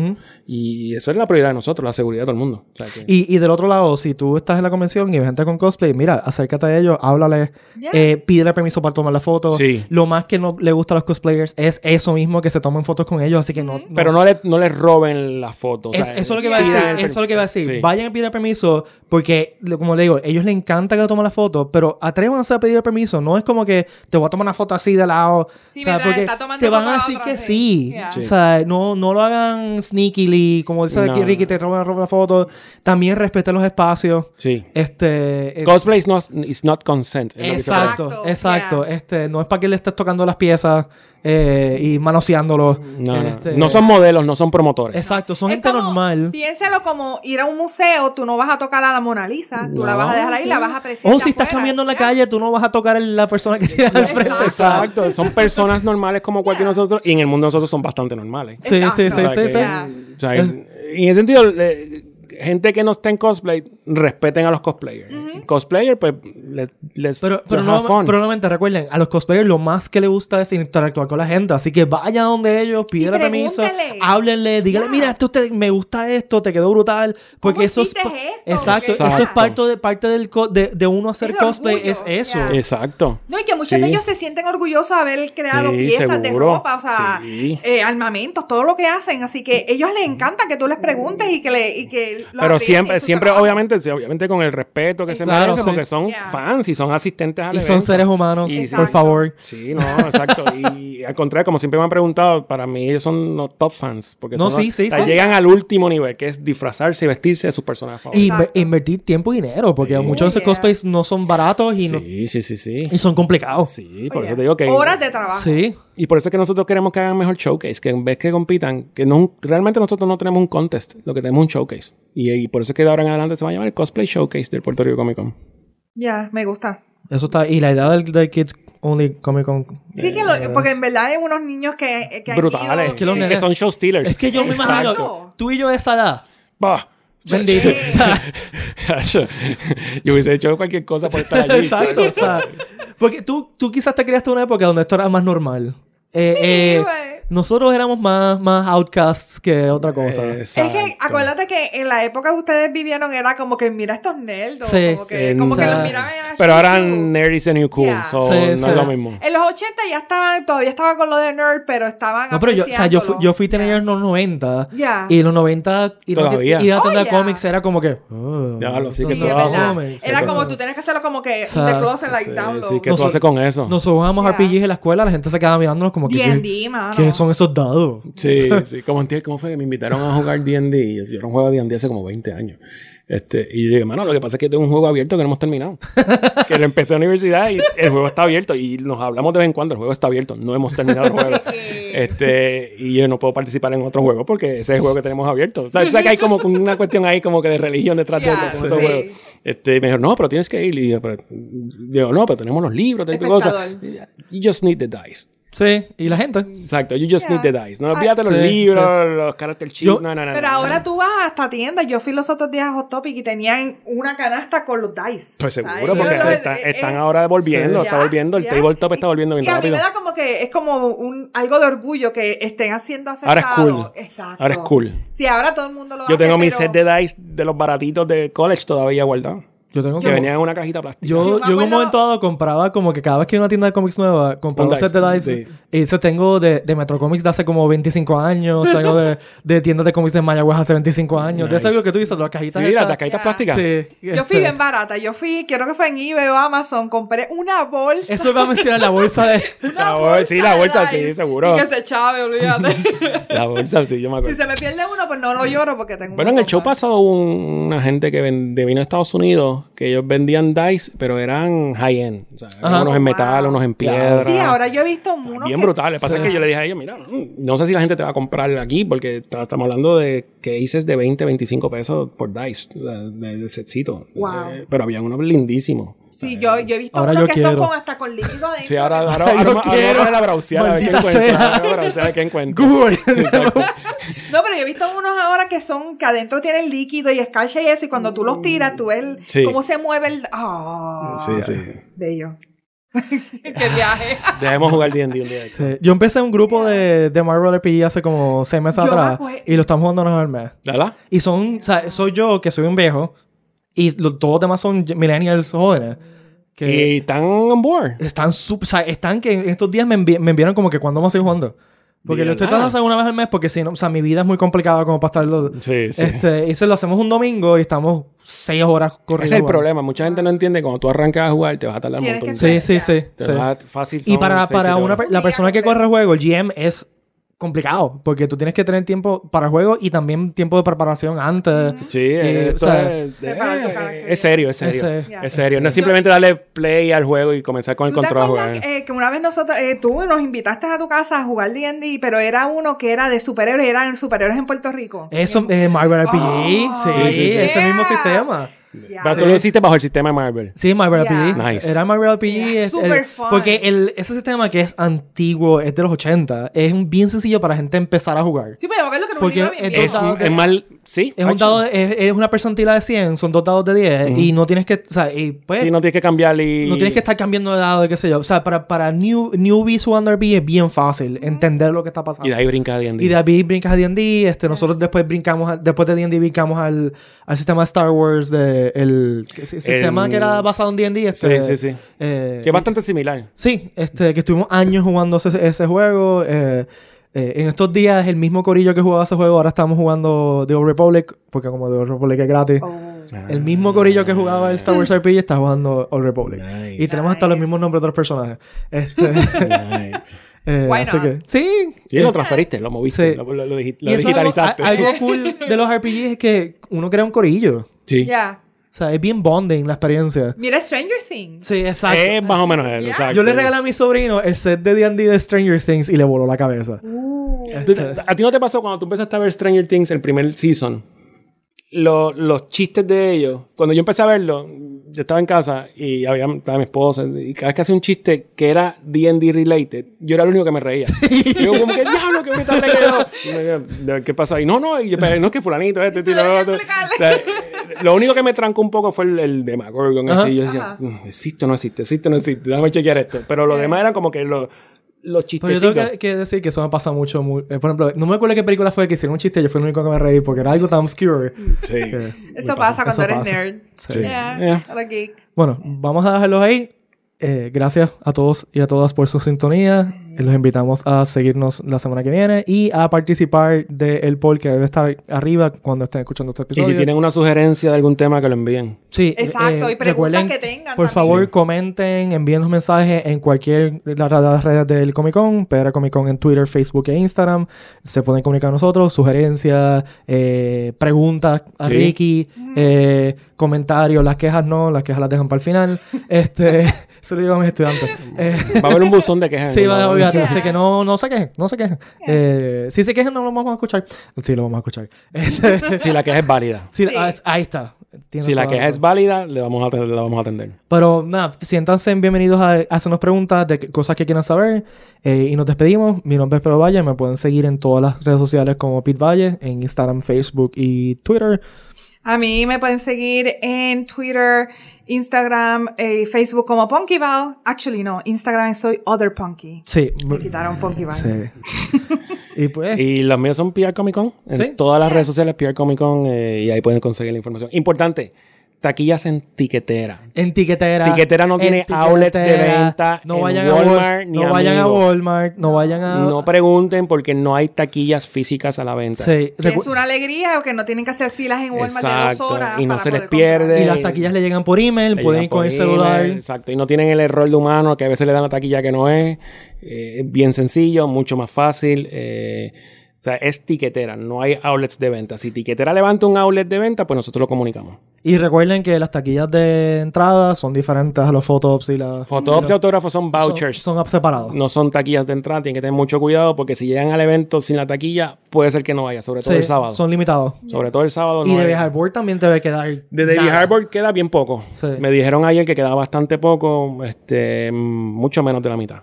Y eso es la prioridad de nosotros, la seguridad de todo el mundo. O sea que- Y, y del otro lado, si tú estás en la convención y ves gente con cosplay, mira, acércate a ellos, háblale, Yeah. eh, pídele permiso para tomar la foto. Sí. Lo más que no le gusta a los cosplayers es eso mismo, que se tomen fotos con ellos, así que no... pero no le, no les roben la foto. o Es- sea, eso es lo que iba a decir, el eso es lo que iba a decir. Sí. Vayan a pedir permiso porque, como le digo, ellos les encanta que le tomen la foto, pero atrévanse a pedir permiso. No es como que te voy a tomar una foto así de lado. Sí, o sea, mientras porque está tomando te van a decir que sí. sí. Yeah. Sí. O sea, no, no lo hagan sneakily, como dice No, aquí Ricky, te roban roban la foto. También respeten los espacios. Sí. Este... eh, Cosplay is not, is not consent. Exacto, Exacto, exacto. yeah. Este, no es para que le estés tocando las piezas eh, y manoseándolos. No, este- No son modelos, no son promotores. Exacto, son Es gente como- normal. Piénsalo como ir a un museo, tú no vas a tocar a la Mona Lisa, tú la vas a dejar ahí, sí. la vas a apreciar. O si estás caminando en la calle, tú no vas a tocar a la persona que tienes al frente. Exacto. Exacto, son personas normales como cualquier nosotros y en el mundo nosotros son bastante normales. Sí, sí, sí, sí, sí. Ya. O sea, en, en ese sentido, eh, gente que no está en cosplay respeten a los cosplayers. Cosplayer, pues, le- les. Pero, pero, les no, fun. pero nuevamente, recuerden, a los cosplayers lo más que les gusta es interactuar con la gente. Así que vayan donde ellos, pídanle permiso, háblenle, díganle, mira, esto te- me gusta esto, te quedó brutal. Porque ¿Cómo eso es. esto? Exacto, Exacto. eso es parte de, parte del co- de, de uno hacer El cosplay, orgullo, es eso. Exacto. No, y que muchos de ellos se sienten orgullosos de haber creado Sí, piezas de ropa, o sea, Sí. eh, armamentos, todo lo que hacen. Así que ellos les encanta que tú les preguntes y que le. Y que Pero siempre, siempre, trabajo. obviamente, sí, obviamente con el respeto que se Claro, merece, sí. porque son Yeah. fans y son asistentes al Y son seres humanos, Y- por favor. Sí, no, exacto. Y al contrario, como siempre me han preguntado, para mí ellos son los top fans. Porque No, son los- sí, sí, o sea, sí. llegan al último nivel, que es disfrazarse y vestirse de sus personajes Y favoritos. Exacto. invertir tiempo y dinero, porque Sí. muchos de esos cosplays no son baratos y, no- Sí, sí, sí, sí. y son complicados. Sí, por Oye, eso te digo que... Horas de trabajo. Sí. Y por eso es que nosotros queremos que hagan mejor showcase, que en vez que compitan, que no realmente nosotros no tenemos un contest, lo que tenemos es un showcase. Y, y por eso es que de ahora en adelante se va a llamar el Cosplay Showcase del Puerto Rico Comic Con. Ya, me gusta. Eso está. Y la idea del, del Kids Only Comic Con. Sí, que lo- porque en verdad hay unos niños que, que han Brutales. ido- que que, son show stealers. Es que yo me imagino. Tú y yo de esa edad. Bah. Bendito. O sea, *laughs* Yo hubiese hecho cualquier cosa por estar allí. Exacto, o sea, porque tú, tú quizás te criaste en una época donde esto era más normal. Eh, eh, güey. Nosotros éramos más, más outcasts que otra cosa. Es que acuérdate que en la época que ustedes vivieron era como que mira estos nerds. Sí, como que, sí, como que los miraban en la Pero ahora YouTube. nerd is the new cool, Yeah. so Sí, no sí. es lo mismo. En los 80 ya estaban, todavía estaban con lo de nerd, pero estaban No, pero yo, o sea, yo fui, yo fui teenager en los 90. Ya. Y en los 90 ir a, Todavía. ir a tienda Oh, cómics era como que. oh, Ya, lo sí que cómics, Era como tú tienes que hacerlo como que sea, in the closet, like Sí, download. sí, ¿qué tú Nosotros- haces con eso? Nosotros jugamos Ya. RPGs en la escuela, la gente se quedaba mirándonos como que. ¿qué, mano. ¿Qué son esos dados? Sí, sí. Como entiendes, ¿cómo fue que me invitaron a jugar D&D? Y yo, un juego de D&D hace como 20 años. Este, y yo dije, mano, lo que pasa es que tengo un juego abierto que no hemos terminado. *laughs* que lo empecé en la universidad y el juego está abierto. Y nos hablamos de vez en cuando, el juego está abierto. No hemos terminado el juego. este, y yo no puedo participar en otro juego porque ese es el juego que tenemos abierto. O sea, o sea, que hay como una cuestión ahí como que de religión detrás de Ya, eso, con esos sí. juegos. Este, y me dijeron, no, pero tienes que ir. Y yo, pero, digo, no, pero tenemos los libros, tenemos cosas. You just need the dice. Sí, y la gente. Exacto, you just Yeah. need the dice. No olvídate los sí, libros, los character sheets. Yo- no, no, no. Pero no, ahora no. tú vas hasta tiendas. Yo fui los otros días a Hot Topic y tenían una canasta con los dice. Pues ¿Sabes? seguro, porque Yo no- está- están eh, ahora volviendo, Sí. está volviendo, el tabletop está volviendo bien y a mí me da como que es como un algo de orgullo que estén haciendo Ahora es aceptado. cool. Exacto. Ahora es cool. Sí, ahora todo el mundo lo Yo hace, tengo mi pero- set de dice de los baratitos de college todavía guardado. Yo tengo Que como- venían en una cajita plástica. Yo, Yo yo en un momento dado compraba como que cada vez que iba a una tienda de cómics nueva, compraba Un set de dice. sí. Y ese tengo de, de Metro Comics de hace como 25 años. Tengo de, de tiendas de cómics de Mayagüez hace 25 años. De Nice. ese algo que tú dices, de las cajitas. sí, las, estas. las cajitas plásticas. Sí. Yo fui este, bien barata. Yo fui, creo que fue en eBay o Amazon, compré una bolsa. Eso iba a mencionar la bolsa de. *laughs* una La bol- sí, la de bolsa, sí, seguro. Y que se chave, olvídate. *laughs* La bolsa, sí, yo me si acuerdo. se me pierde uno, pues no lo lloro porque tengo Bueno, en el show pasado hubo un- una gente que ven- de vino a Estados Unidos que ellos vendían dice, pero eran high-end. O sea, unos en metal, unos en piedra. Sí, ahora yo he visto unos Bien que- brutal. Lo que pasa Sí. es que yo le dije a ellos, mira, no sé si la gente te va a comprar aquí, porque estamos hablando de cases de 20, 25 pesos por dice, o sea, del setcito. Wow. Eh, pero había unos lindísimos. Sí, yo, yo he visto Ahora unos yo que son quiero. con hasta con líquido adentro. Sí, ahora, ahora, *laughs* ahora, ahora, ahora quiero. vamos a la a ver qué encuentra. *laughs* Google. *laughs* No, pero yo he visto unos ahora que son, que adentro tienen líquido y escarcha y eso, y cuando tú los tiras, tú ves el- Sí. cómo se mueve el... Ah, Sí, sí. Bello. Qué viaje. Debemos jugar D&D un día. Sí. Yo empecé un grupo de, de Marvel RPG hace como 6 meses Yo atrás. Y lo estamos jugando una vez al mes. ¿Verdad? Y son, o sea, soy yo que soy un viejo. Y lo- todos los demás son millennials jóvenes. Que Y están on board. están súper, o sea, están que en estos días me, envi- me enviaron como que cuando vamos a seguir jugando. Porque lo estoy nada. tratando de hacer una vez al mes porque si no, o sea, mi vida es muy complicada como para estarlo. Sí, sí. Este, y se lo hacemos un domingo y estamos 6 horas corriendo. Ese es el problema. Mucha gente no entiende cuando tú arrancas a jugar, te vas a tardar un montón. Sí, sí, sí. Te sí. vas a- fácil Y para, seis, para una, la persona que corre el juego, el GM es complicado porque tú tienes que tener tiempo para el juego y también tiempo de preparación antes. Sí, Eh, esto o sea, es, eh, es serio, es serio. Ese-. Es serio. No es simplemente darle play al juego y comenzar con el ¿Tú te control jugar. eh, que una vez nosotros, eh, tú nos invitaste a tu casa a jugar D&D, pero era uno que era de superhéroes, eran superhéroes en Puerto Rico? Eso es Marvel RPG. Oh, sí, sí, sí. ese Yeah. mismo sistema. Ya. Pero tú lo hiciste bajo el sistema de Marvel. Sí, Marvel Yeah. RPG. Nice. Era Marvel RPG. Yeah, es- super el- fun. Porque el, ese sistema que es antiguo, es de los 80, es un- bien sencillo para gente empezar a jugar. Sí, pero acuerdo que un Porque bien es. Es, de- es mal. Sí. Es, un dado, es, es una percentila de 100, son dos dados de 10 y no tienes que, o sea, y pues, Sí, no tienes que cambiar y. no tienes que estar cambiando de dado, qué sé yo. O sea, para, para new, newbies jugando RPG es bien fácil entender lo que está pasando. Y de ahí brinca D&D. Y de ahí brincas a D&D, este, nosotros después brincamos, a- después de D&D brincamos al, al sistema de Star Wars, de, el, sistema El- que era basado en D&D. Este, Sí, sí, sí. eh, Que es bastante similar. Sí, este, que estuvimos años jugando ese, ese juego. eh, eh, en estos días, el mismo corillo que jugaba ese juego, ahora estamos jugando The Old Republic, porque como The Old Republic es gratis. Oh. El mismo corillo que jugaba el Star Wars RPG está jugando Old Republic. Nice. Y tenemos hasta los mismos nombres de los personajes. Este, Nice. *laughs* eh, así que, sí. Lo transferiste, lo moviste, Sí. lo, lo- lo digi- Y lo eso es algo- digitalizaste. algo, cool de los RPGs es que uno crea un corillo. sí. Ya. O sea, es bien bonding la experiencia. Mira Stranger Things. Sí, exacto. Es más o menos eso, Ya. exacto. Yo le regalé a mi sobrino el set de D&D de Stranger Things y le voló la cabeza. Uh. ¿Tú- Este, ¿A ti no te pasó cuando tú empezaste a ver Stranger Things el primer season? Lo- los chistes de ellos. Cuando yo empecé a verlo, yo estaba en casa y había estaba mi esposa. Y cada vez que hacía un chiste que era D&D related, yo era el único que me reía. *laughs* Y yo como que, diablo, qué bonita le quedó. ¿Qué pasó ahí? No, no, y yo, no es que fulanito, este, tío, Tienes que otro. O sea, lo único que me trancó un poco fue el, el de Magorgon. Ajá. Este, y yo decía. "Mm, existe o no existe, existe o no existe. Déjame chequear esto. Pero lo demás era como que lo- los Pero yo tengo que, que decir que eso me pasa mucho. muy- eh, por ejemplo, no me acuerdo qué película fue que hicieron un chiste. Yo fui el único que me reí porque era algo tan obscure. Sí. Eso pasa cuando Eso eres pasa. nerd. Sí. Yeah. Yeah. Bueno, vamos a dejarlos ahí. Eh, gracias a todos y a todas por su sintonía. Eh, Los invitamos a seguirnos la semana que viene y a participar del poll que debe estar arriba cuando estén escuchando este Y episodio. si tienen una sugerencia de algún tema, que lo envíen. Sí, Exacto, y preguntas recuerden, que tengan Por también. favor, Sí. comenten, envíenos mensajes en cualquier de las redes del Comic Con, PR Comic Con en Twitter, Facebook e Instagram. Se pueden comunicar con nosotros, sugerencias, eh, preguntas a Sí. Ricky, eh, comentarios, las quejas no, las quejas las dejan para el final. *laughs* este, *laughs* eso lo digo a mis estudiantes. Eh, Va a haber un buzón de quejas. Sí, va, olvídate, Así que no, no se quejen, no se quejen. Eh, si se quejen, no lo vamos a escuchar. Sí, lo vamos a escuchar. *laughs* Si la queja es válida. Sí. ah, ahí está. Tienes Si la queja es válida, le vamos a, atender- la vamos a atender. Pero nada, siéntanse bienvenidos a, a hacernos preguntas de qué- cosas que quieran saber. eh, y nos despedimos. Mi nombre es Pedro Valle. Me pueden seguir en todas las redes sociales como Pete Valle, en Instagram, Facebook y Twitter. A mí me pueden seguir en Twitter, Instagram y Facebook como Punkyval. Actually, no. Instagram soy Other Punky. Sí. Me quitaron Punkyval. Sí. *laughs* y pues. Y los míos son PR Comic Con. En Sí. todas las redes sociales PR Comic Con. eh, y ahí pueden conseguir la información. Importante. Taquillas en tiquetera. En tiquetera. Tiquetera no en tiene outlets de venta No en vayan a Walmart Wal- ni No vayan a. Walmart. No vayan a. No pregunten porque no hay taquillas físicas a la venta. Sí. Que es una alegría que no tienen que hacer filas en Walmart de Exacto, dos horas. y no para se les pierde. comprar. Y las taquillas le llegan por email. Le Pueden ir con el celular. Exacto. Y no tienen el error de humano que a veces le dan la taquilla que no es. Eh, es bien sencillo, mucho más fácil. eh, o sea, es tiquetera, no hay outlets de venta. Si tiquetera levanta un outlet de venta, pues nosotros lo comunicamos. Y recuerden que las taquillas de entrada son diferentes a los photops y las. Fotógrafos y autógrafos son son- vouchers. Son, separados. no son taquillas de entrada, tienen que tener mucho cuidado porque si llegan al evento sin la taquilla, puede ser que no vaya, sobre todo Sí, el sábado. Son limitados. Sobre todo el sábado. Y no de hay- Viajar Board también debe quedar. De David nada. Harbour queda bien poco. Sí. Me dijeron ayer que quedaba bastante poco, este, mucho menos de la mitad.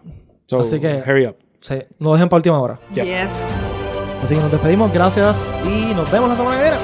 So, Así que- hurry up. Sí, no dejen para última hora. Ya. Yes. Así que nos despedimos, gracias y nos vemos la semana que viene.